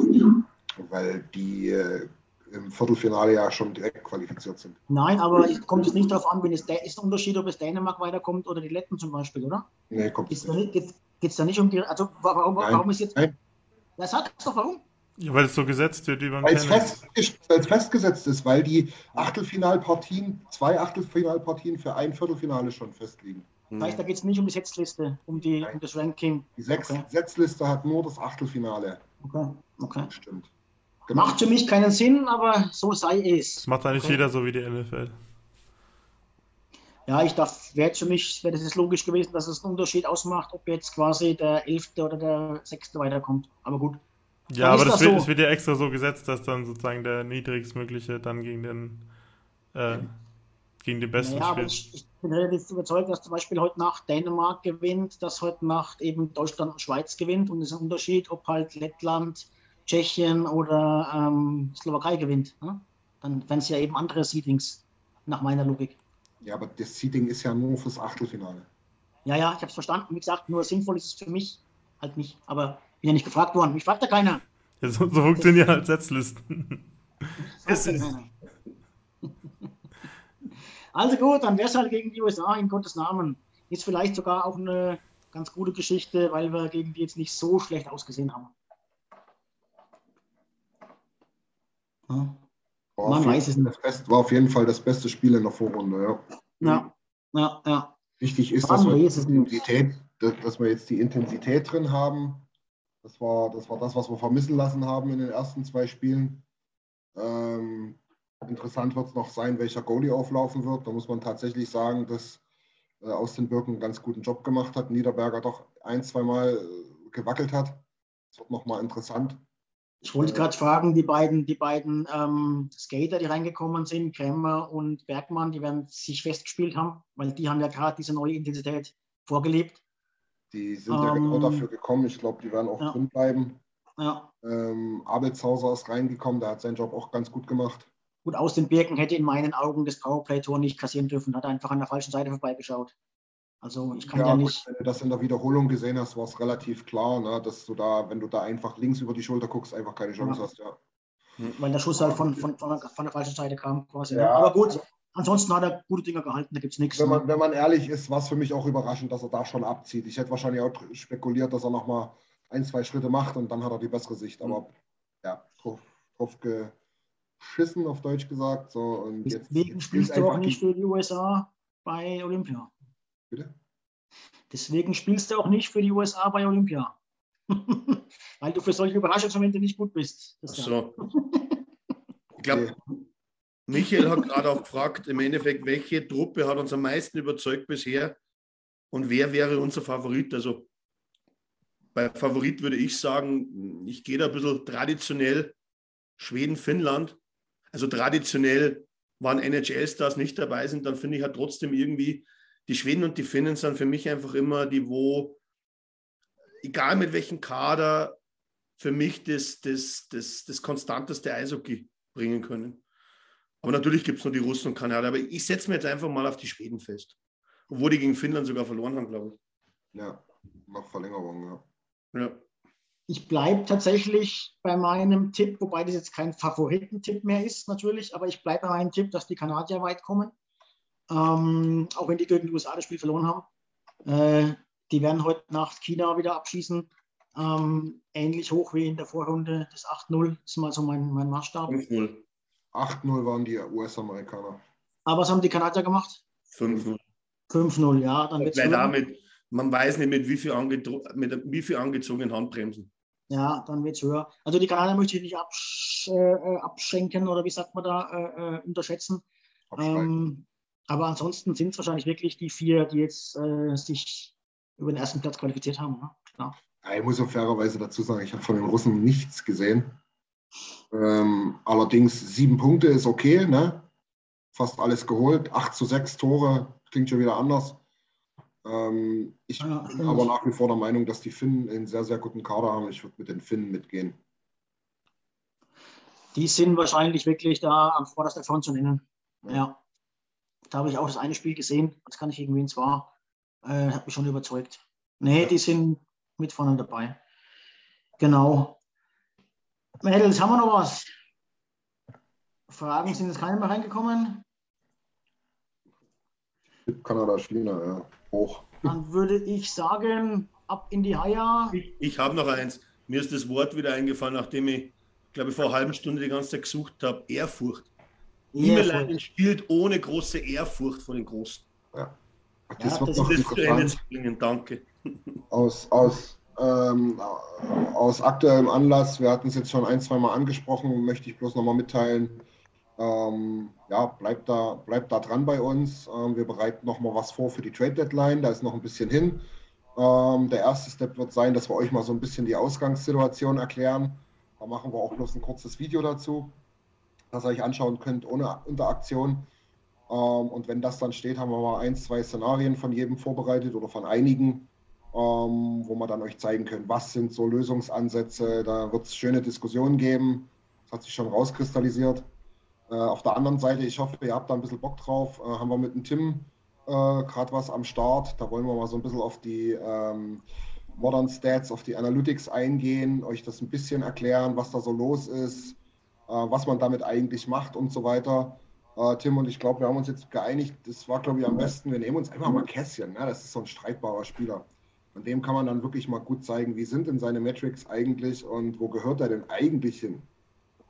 Weil die äh, im Viertelfinale ja schon direkt qualifiziert sind. Nein, aber es kommt es nicht darauf an, wenn es ist ein Unterschied, ob es Dänemark weiterkommt oder die Letten zum Beispiel, oder? Nee, kommt Geht es nicht. es da nicht um die. Also warum, warum ist jetzt. Nein. Ja, sag doch warum. Ja, weil es so gesetzt wird wie beim Weil es Tennis. fest, weil es festgesetzt ist, weil die Achtelfinalpartien, zwei Achtelfinalpartien für ein Viertelfinale schon festliegen. Das heißt, da geht es nicht um die Setzliste, um, die, Nein. um das Ranking. Die Sechs Okay. Setzliste hat nur das Achtelfinale Okay, okay. bestimmt. Macht für mich keinen Sinn, aber so sei es. Das macht eigentlich Okay. jeder so wie die NFL. Ja, ich darf, wäre für mich, wäre das jetzt logisch gewesen, dass es einen Unterschied ausmacht, ob jetzt quasi der Elfte oder der Sechste weiterkommt. Aber gut. Ja, aber das, das wird, so. es wird ja extra so gesetzt, dass dann sozusagen der niedrigstmögliche dann gegen den äh, gegen den Besten Ja, aber spielt. ich, ich bin relativ überzeugt, dass zum Beispiel heute Nacht Dänemark gewinnt, dass heute Nacht eben Deutschland und Schweiz gewinnt. Und es ist ein Unterschied, ob halt Lettland, Tschechien oder ähm, Slowakei gewinnt. Ne? Dann wären es ja eben andere Seedings, nach meiner Logik. Ja, aber das Seeding ist ja nur fürs Achtelfinale. Ja, ja, ich habe es verstanden. Wie gesagt, nur sinnvoll ist es für mich halt nicht. Aber bin ja nicht gefragt worden. Mich fragt ja keiner. Ja, so, so funktionieren halt Setzlisten. Ja keiner. <laughs> Also gut, dann wäre es halt gegen die USA in Gottes Namen. Ist vielleicht sogar auch eine ganz gute Geschichte, weil wir gegen die jetzt nicht so schlecht ausgesehen haben. Ja, War Man auf jeden weiß es Fall nicht. Das Best, war auf jeden Fall das beste Spiel in der Vorrunde. Ja. ja, ja. ja. Wichtig ist, dass wir, Intensität, dass wir jetzt die Intensität drin haben. Das war, das war das, was wir vermissen lassen haben in den ersten zwei Spielen. Ähm, interessant wird es noch sein, welcher Goalie auflaufen wird. Da muss man tatsächlich sagen, dass äh, Austin Birken einen ganz guten Job gemacht hat. Niederberger doch ein, zweimal äh, gewackelt hat. Das wird nochmal interessant. Ich wollte gerade fragen, die beiden, die beiden ähm, Skater, die reingekommen sind, Kremmer und Bergmann, die werden sich festgespielt haben, weil die haben ja gerade diese neue Intensität vorgelebt. Die sind ja genau Ähm, dafür gekommen. Ich glaube, die werden auch ja. drin bleiben. Ja. Ähm, Abelshauser ist reingekommen, der hat seinen Job auch ganz gut gemacht. Gut, aus den Birken hätte in meinen Augen das Powerplay-Tor nicht kassieren dürfen, hat einfach an der falschen Seite vorbeigeschaut. Also ich kann ja, gut, nicht. wenn du das in der Wiederholung gesehen hast, war es relativ klar, ne, dass du da, wenn du da einfach links über die Schulter guckst, einfach keine Chance Ja. hast. Ja. weil der Schuss halt von, von, von, der, von der falschen Seite kam quasi. ne? Ja. Aber gut, ansonsten hat er gute Dinge gehalten, da gibt es nichts. Wenn, Ne? man, wenn man ehrlich ist, war es für mich auch überraschend, dass er da schon abzieht. Ich hätte wahrscheinlich auch spekuliert, dass er nochmal ein, zwei Schritte macht und dann hat er die bessere Sicht. Aber ja, drauf, drauf geschissen, auf Deutsch gesagt. So, und jetzt, Deswegen jetzt spielst du auch nicht für die USA bei Olympia. Bitte? Deswegen spielst du auch nicht für die USA bei Olympia. <laughs> Weil du für solche Überraschungsmomente nicht gut bist. Ach so. <laughs> Ich glaube, Michael hat gerade auch gefragt, im Endeffekt, welche Truppe hat uns am meisten überzeugt bisher und wer wäre unser Favorit? Also bei Favorit würde ich sagen, ich gehe da ein bisschen traditionell Schweden, Finnland. Also traditionell waren NHL-Stars nicht dabei sind, dann finde ich halt trotzdem irgendwie, die Schweden und die Finnen sind für mich einfach immer die, wo, egal mit welchem Kader, für mich das, das, das, das konstanteste Eishockey bringen können. Aber natürlich gibt es noch die Russen und Kanadier. Aber ich setze mir jetzt einfach mal auf die Schweden fest. Obwohl die gegen Finnland sogar verloren haben, glaube ich. Ja, noch Verlängerung, ja. Ja. Ich bleibe tatsächlich bei meinem Tipp, wobei das jetzt kein Favoritentipp mehr ist, natürlich, aber ich bleibe bei meinem Tipp, dass die Kanadier weit kommen. Ähm, auch wenn die gegen die USA das Spiel verloren haben. Äh, die werden heute Nacht China wieder abschießen. Ähm, ähnlich hoch wie in der Vorrunde. Das 8-0 ist mal so mein, mein Maßstab. 5-0. 8-0 waren die US-Amerikaner. Aber was haben die Kanadier gemacht? 5-0. 5-0, ja. Dann wird's Weil höher. damit, man weiß nicht, mit wie viel, mit wie viel angezogenen Handbremsen. Ja, dann wird es höher. Also die Kanadier möchte ich nicht absch äh, abschenken oder wie sagt man da, äh, äh, unterschätzen. Ähm, aber ansonsten sind es wahrscheinlich wirklich die vier, die jetzt äh, sich über den ersten Platz qualifiziert haben. Ne? Klar. Ja, ich muss auch fairerweise dazu sagen, ich habe von den Russen nichts gesehen. Ähm, allerdings sieben Punkte ist okay, ne? Fast alles geholt. 8 zu 6 Tore, klingt schon wieder anders. Ähm, ich Ja, bin aber nach wie vor der Meinung, dass die Finnen einen sehr, sehr guten Kader haben. Ich würde mit den Finnen mitgehen. Die sind wahrscheinlich wirklich da am vordersten Front zu nennen. Ja. Da habe ich auch das eine Spiel gesehen, das kann ich gegen wen es war. Äh, hat mich schon überzeugt. Nee, die sind mit vorne dabei. Genau. Mädels, haben wir noch was? Fragen sind jetzt keine mehr reingekommen. Kanada, China, ja. Hoch. Dann würde ich sagen, ab in die Haia. Ich, ich habe noch eins. Mir ist das Wort wieder eingefallen, nachdem ich, glaube ich, vor einer halben Stunde die ganze Zeit gesucht habe. Ehrfurcht. Niemelein spielt ohne große Ehrfurcht vor den Großen. Ja. Das Ja, das Das zu Ende zu bringen, danke. aus, aus, ähm, aus aktuellem Anlass, wir hatten es jetzt schon ein, zwei Mal angesprochen, möchte ich bloß nochmal mitteilen. Ähm, ja, bleibt da, bleibt da dran bei uns. Ähm, wir bereiten nochmal was vor für die Trade Deadline, da ist noch ein bisschen hin. Ähm, der erste Step wird sein, dass wir euch mal so ein bisschen die Ausgangssituation erklären. Da machen wir auch bloß ein kurzes Video dazu, das ihr euch anschauen könnt ohne Interaktion. Ähm, und wenn das dann steht, haben wir mal ein, zwei Szenarien von jedem vorbereitet oder von einigen ähm, wo wir dann euch zeigen können, was sind so Lösungsansätze. Da wird es schöne Diskussionen geben. Das hat sich schon rauskristallisiert. Äh, auf der anderen Seite, ich hoffe, ihr habt da ein bisschen Bock drauf. Äh, haben wir mit dem Tim äh, gerade was am Start. Da wollen wir mal so ein bisschen auf die ähm, Modern Stats, auf die Analytics eingehen, euch das ein bisschen erklären, was da so los ist, äh, was man damit eigentlich macht und so weiter. Äh, Tim und ich glaube, wir haben uns jetzt geeinigt, das war, glaube ich, am besten, wir nehmen uns einfach mal Kässchen. Ne? Das ist so ein streitbarer Spieler. Von dem kann man dann wirklich mal gut zeigen, wie sind denn seine Metrics eigentlich und wo gehört er denn eigentlich hin.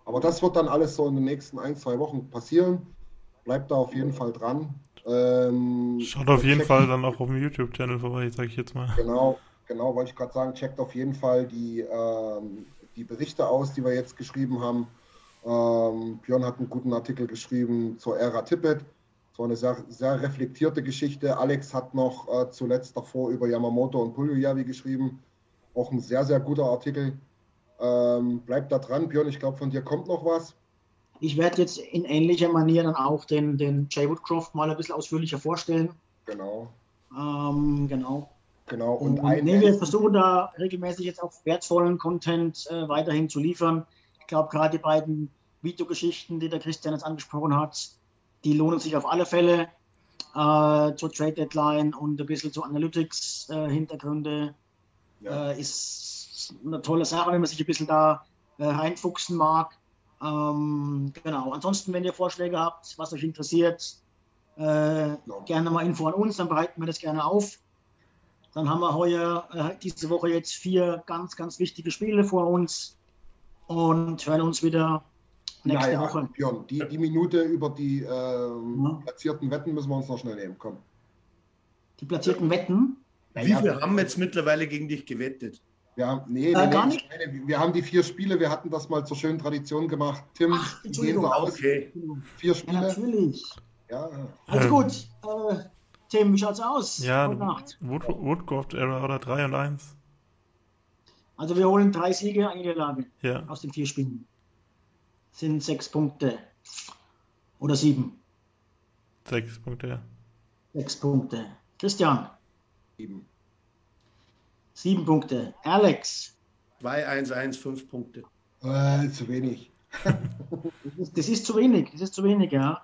Aber das wird dann alles so in den nächsten ein, zwei Wochen passieren. Bleibt da auf jeden Fall dran. Ähm, Schaut auf jeden Fall dann auch auf dem YouTube-Channel vorbei, sage ich jetzt mal. Genau, genau, wollte ich gerade sagen, checkt auf jeden Fall die, ähm, die Berichte aus, die wir jetzt geschrieben haben. Ähm, Björn hat einen guten Artikel geschrieben zur Ära Tippett. So eine sehr, sehr reflektierte Geschichte. Alex hat noch äh, zuletzt davor über Yamamoto und Puljujavi geschrieben. Auch ein sehr, sehr guter Artikel. Ähm, bleibt da dran, Björn. Ich glaube, von dir kommt noch was. Ich werde jetzt in ähnlicher Manier dann auch den, den Jay Woodcroft mal ein bisschen ausführlicher vorstellen. Genau, Ähm, genau. genau. Und Und ein nee, wir versuchen da regelmäßig jetzt auch wertvollen Content äh, weiterhin zu liefern. Ich glaube, gerade die beiden Videogeschichten, die der Christian jetzt angesprochen hat, die lohnen sich auf alle Fälle äh, zur Trade Deadline und ein bisschen zu Analytics, äh, Hintergründe. Ja. Äh, ist eine tolle Sache, wenn man sich ein bisschen da äh, reinfuchsen mag. Ähm, genau. Ansonsten, wenn ihr Vorschläge habt, was euch interessiert, äh, Genau. gerne mal Info an uns, dann bereiten wir das gerne auf. Dann haben wir heuer diese Woche jetzt vier ganz, ganz wichtige Spiele vor uns und hören uns wieder nächste Naja, Woche. Björn, die, die Minute über die ähm, Ja. platzierten Wetten müssen wir uns noch schnell nehmen. Komm. Die platzierten Wetten. Wie viel haben wir jetzt mittlerweile gegen dich gewettet? Wir haben, nee, Äh, nee, gar nicht? ich meine, wir haben die vier Spiele, wir hatten das mal zur schönen Tradition gemacht. Tim, Ach, Entschuldigung. sie aus? Okay. Vier Ja, Spiele. natürlich. Ja, Also Ähm. gut. Äh, Tim, wie schaut's aus? Ja. Wood Woodcroft Era oder 3 und 1. Also wir holen drei Siege, Niederlage Ja. aus den vier Spielen. Sind sechs Punkte. Oder sieben. Sechs Punkte, ja. Sechs Punkte. Christian, sieben. sieben Punkte. Alex, 2-1-1, 5 Punkte. Äh, zu wenig. das <laughs> ist, das ist zu wenig. Das ist zu wenig, ja.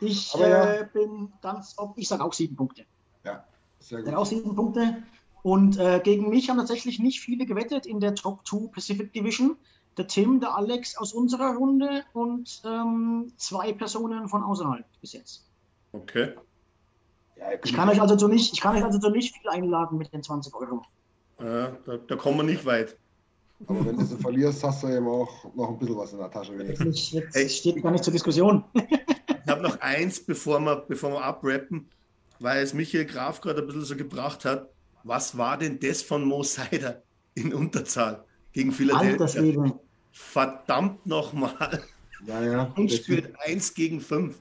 Ich ja. äh, bin ganz, ich sage auch sieben Punkte. Ja, sehr Ich gut. sage auch sieben Punkte. Und äh, gegen mich haben tatsächlich nicht viele gewettet in der Top 2 Pacific Division. Der Tim, der Alex aus unserer Runde und ähm, zwei Personen von außerhalb bis jetzt. Okay. Ja, Ich kann euch also zu nicht, ich kann euch also zu nicht viel einladen mit den 20 Euro. Ja, da, da kommen wir nicht weit. Aber wenn du sie verlierst, hast du eben auch noch ein bisschen was in der Tasche wenigstens. Ich, jetzt Hey. steht gar nicht zur Diskussion. Ich habe noch eins, bevor wir, bevor wir abrappen, weil es Michael Graf gerade ein bisschen so gebracht hat. Was war denn das von Mo Seider in Unterzahl gegen Philadelphia? Verdammt nochmal. Ja, ja. <laughs> Und spielt 1 gegen 5.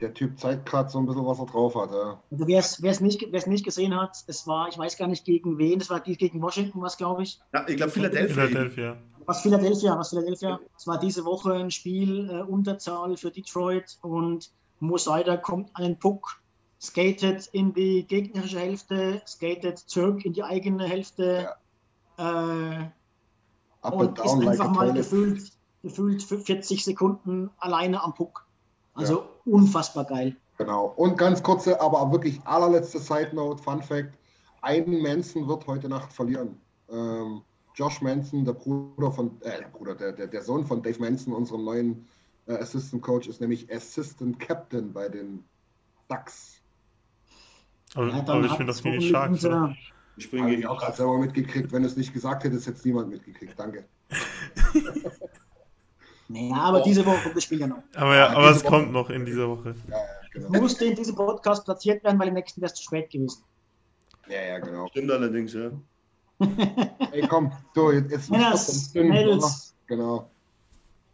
der typ zeigt gerade so ein bisschen, was er drauf hat. Ja. Also wer es nicht, wer's nicht gesehen hat, es war, ich weiß gar nicht gegen wen, es war gegen Washington, was glaube ich. Ja, ich glaube Philadelphia. Philadelphia. Was Philadelphia, was Philadelphia. Es war diese Woche ein Spiel äh, Unterzahl für Detroit und Mo Seider kommt an den Puck, skatet in die gegnerische Hälfte, skatet zurück in die eigene Hälfte ja. äh, und ist einfach like mal gefühlt, gefühlt 40 Sekunden alleine am Puck. Also ja. unfassbar geil. Genau. Und ganz kurze, aber wirklich allerletzte Side Note, Fun Fact: Ein Manson wird heute Nacht verlieren. Ähm, Josh Manson, der Bruder von, äh, Bruder, der, der, der Sohn von Dave Manson, unserem neuen äh, Assistant Coach, ist nämlich Assistant Captain bei den Ducks. Aber, ja, aber ich finde das wenig stark. Ich bin ich auch gerade selber mitgekriegt. Wenn es nicht gesagt hätte, hätte es niemand mitgekriegt. Danke. <laughs> naja, aber oh. diese Woche kommt das Spiel ja noch. Aber, ja, aber es Woche. kommt noch in dieser Woche. Ja, ja, genau. Musste in diesem Podcast platziert werden, weil im nächsten wäre es zu spät gewesen. Ja, ja, genau. Stimmt allerdings, ja. Ey, komm, so, jetzt Männers, Mädels, genau.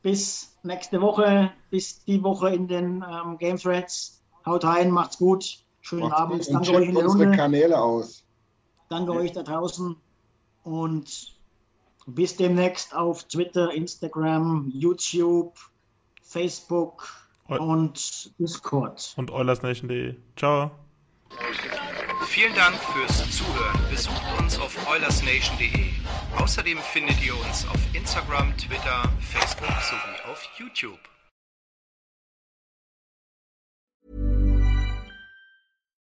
Bis nächste Woche, bis die Woche in den ähm, Game Threads. Haut rein, macht's gut. Schönen macht's Abend. Gut. Danke euch in der Runde. Kanäle aus. Danke ja. euch da draußen und bis demnächst auf Twitter, Instagram, YouTube, Facebook und Discord. Und eulersnation.de. Ciao. Vielen Dank fürs Zuhören. Besucht uns auf oilersnation.de. Außerdem findet ihr uns auf Instagram, Twitter, Facebook sowie auf YouTube.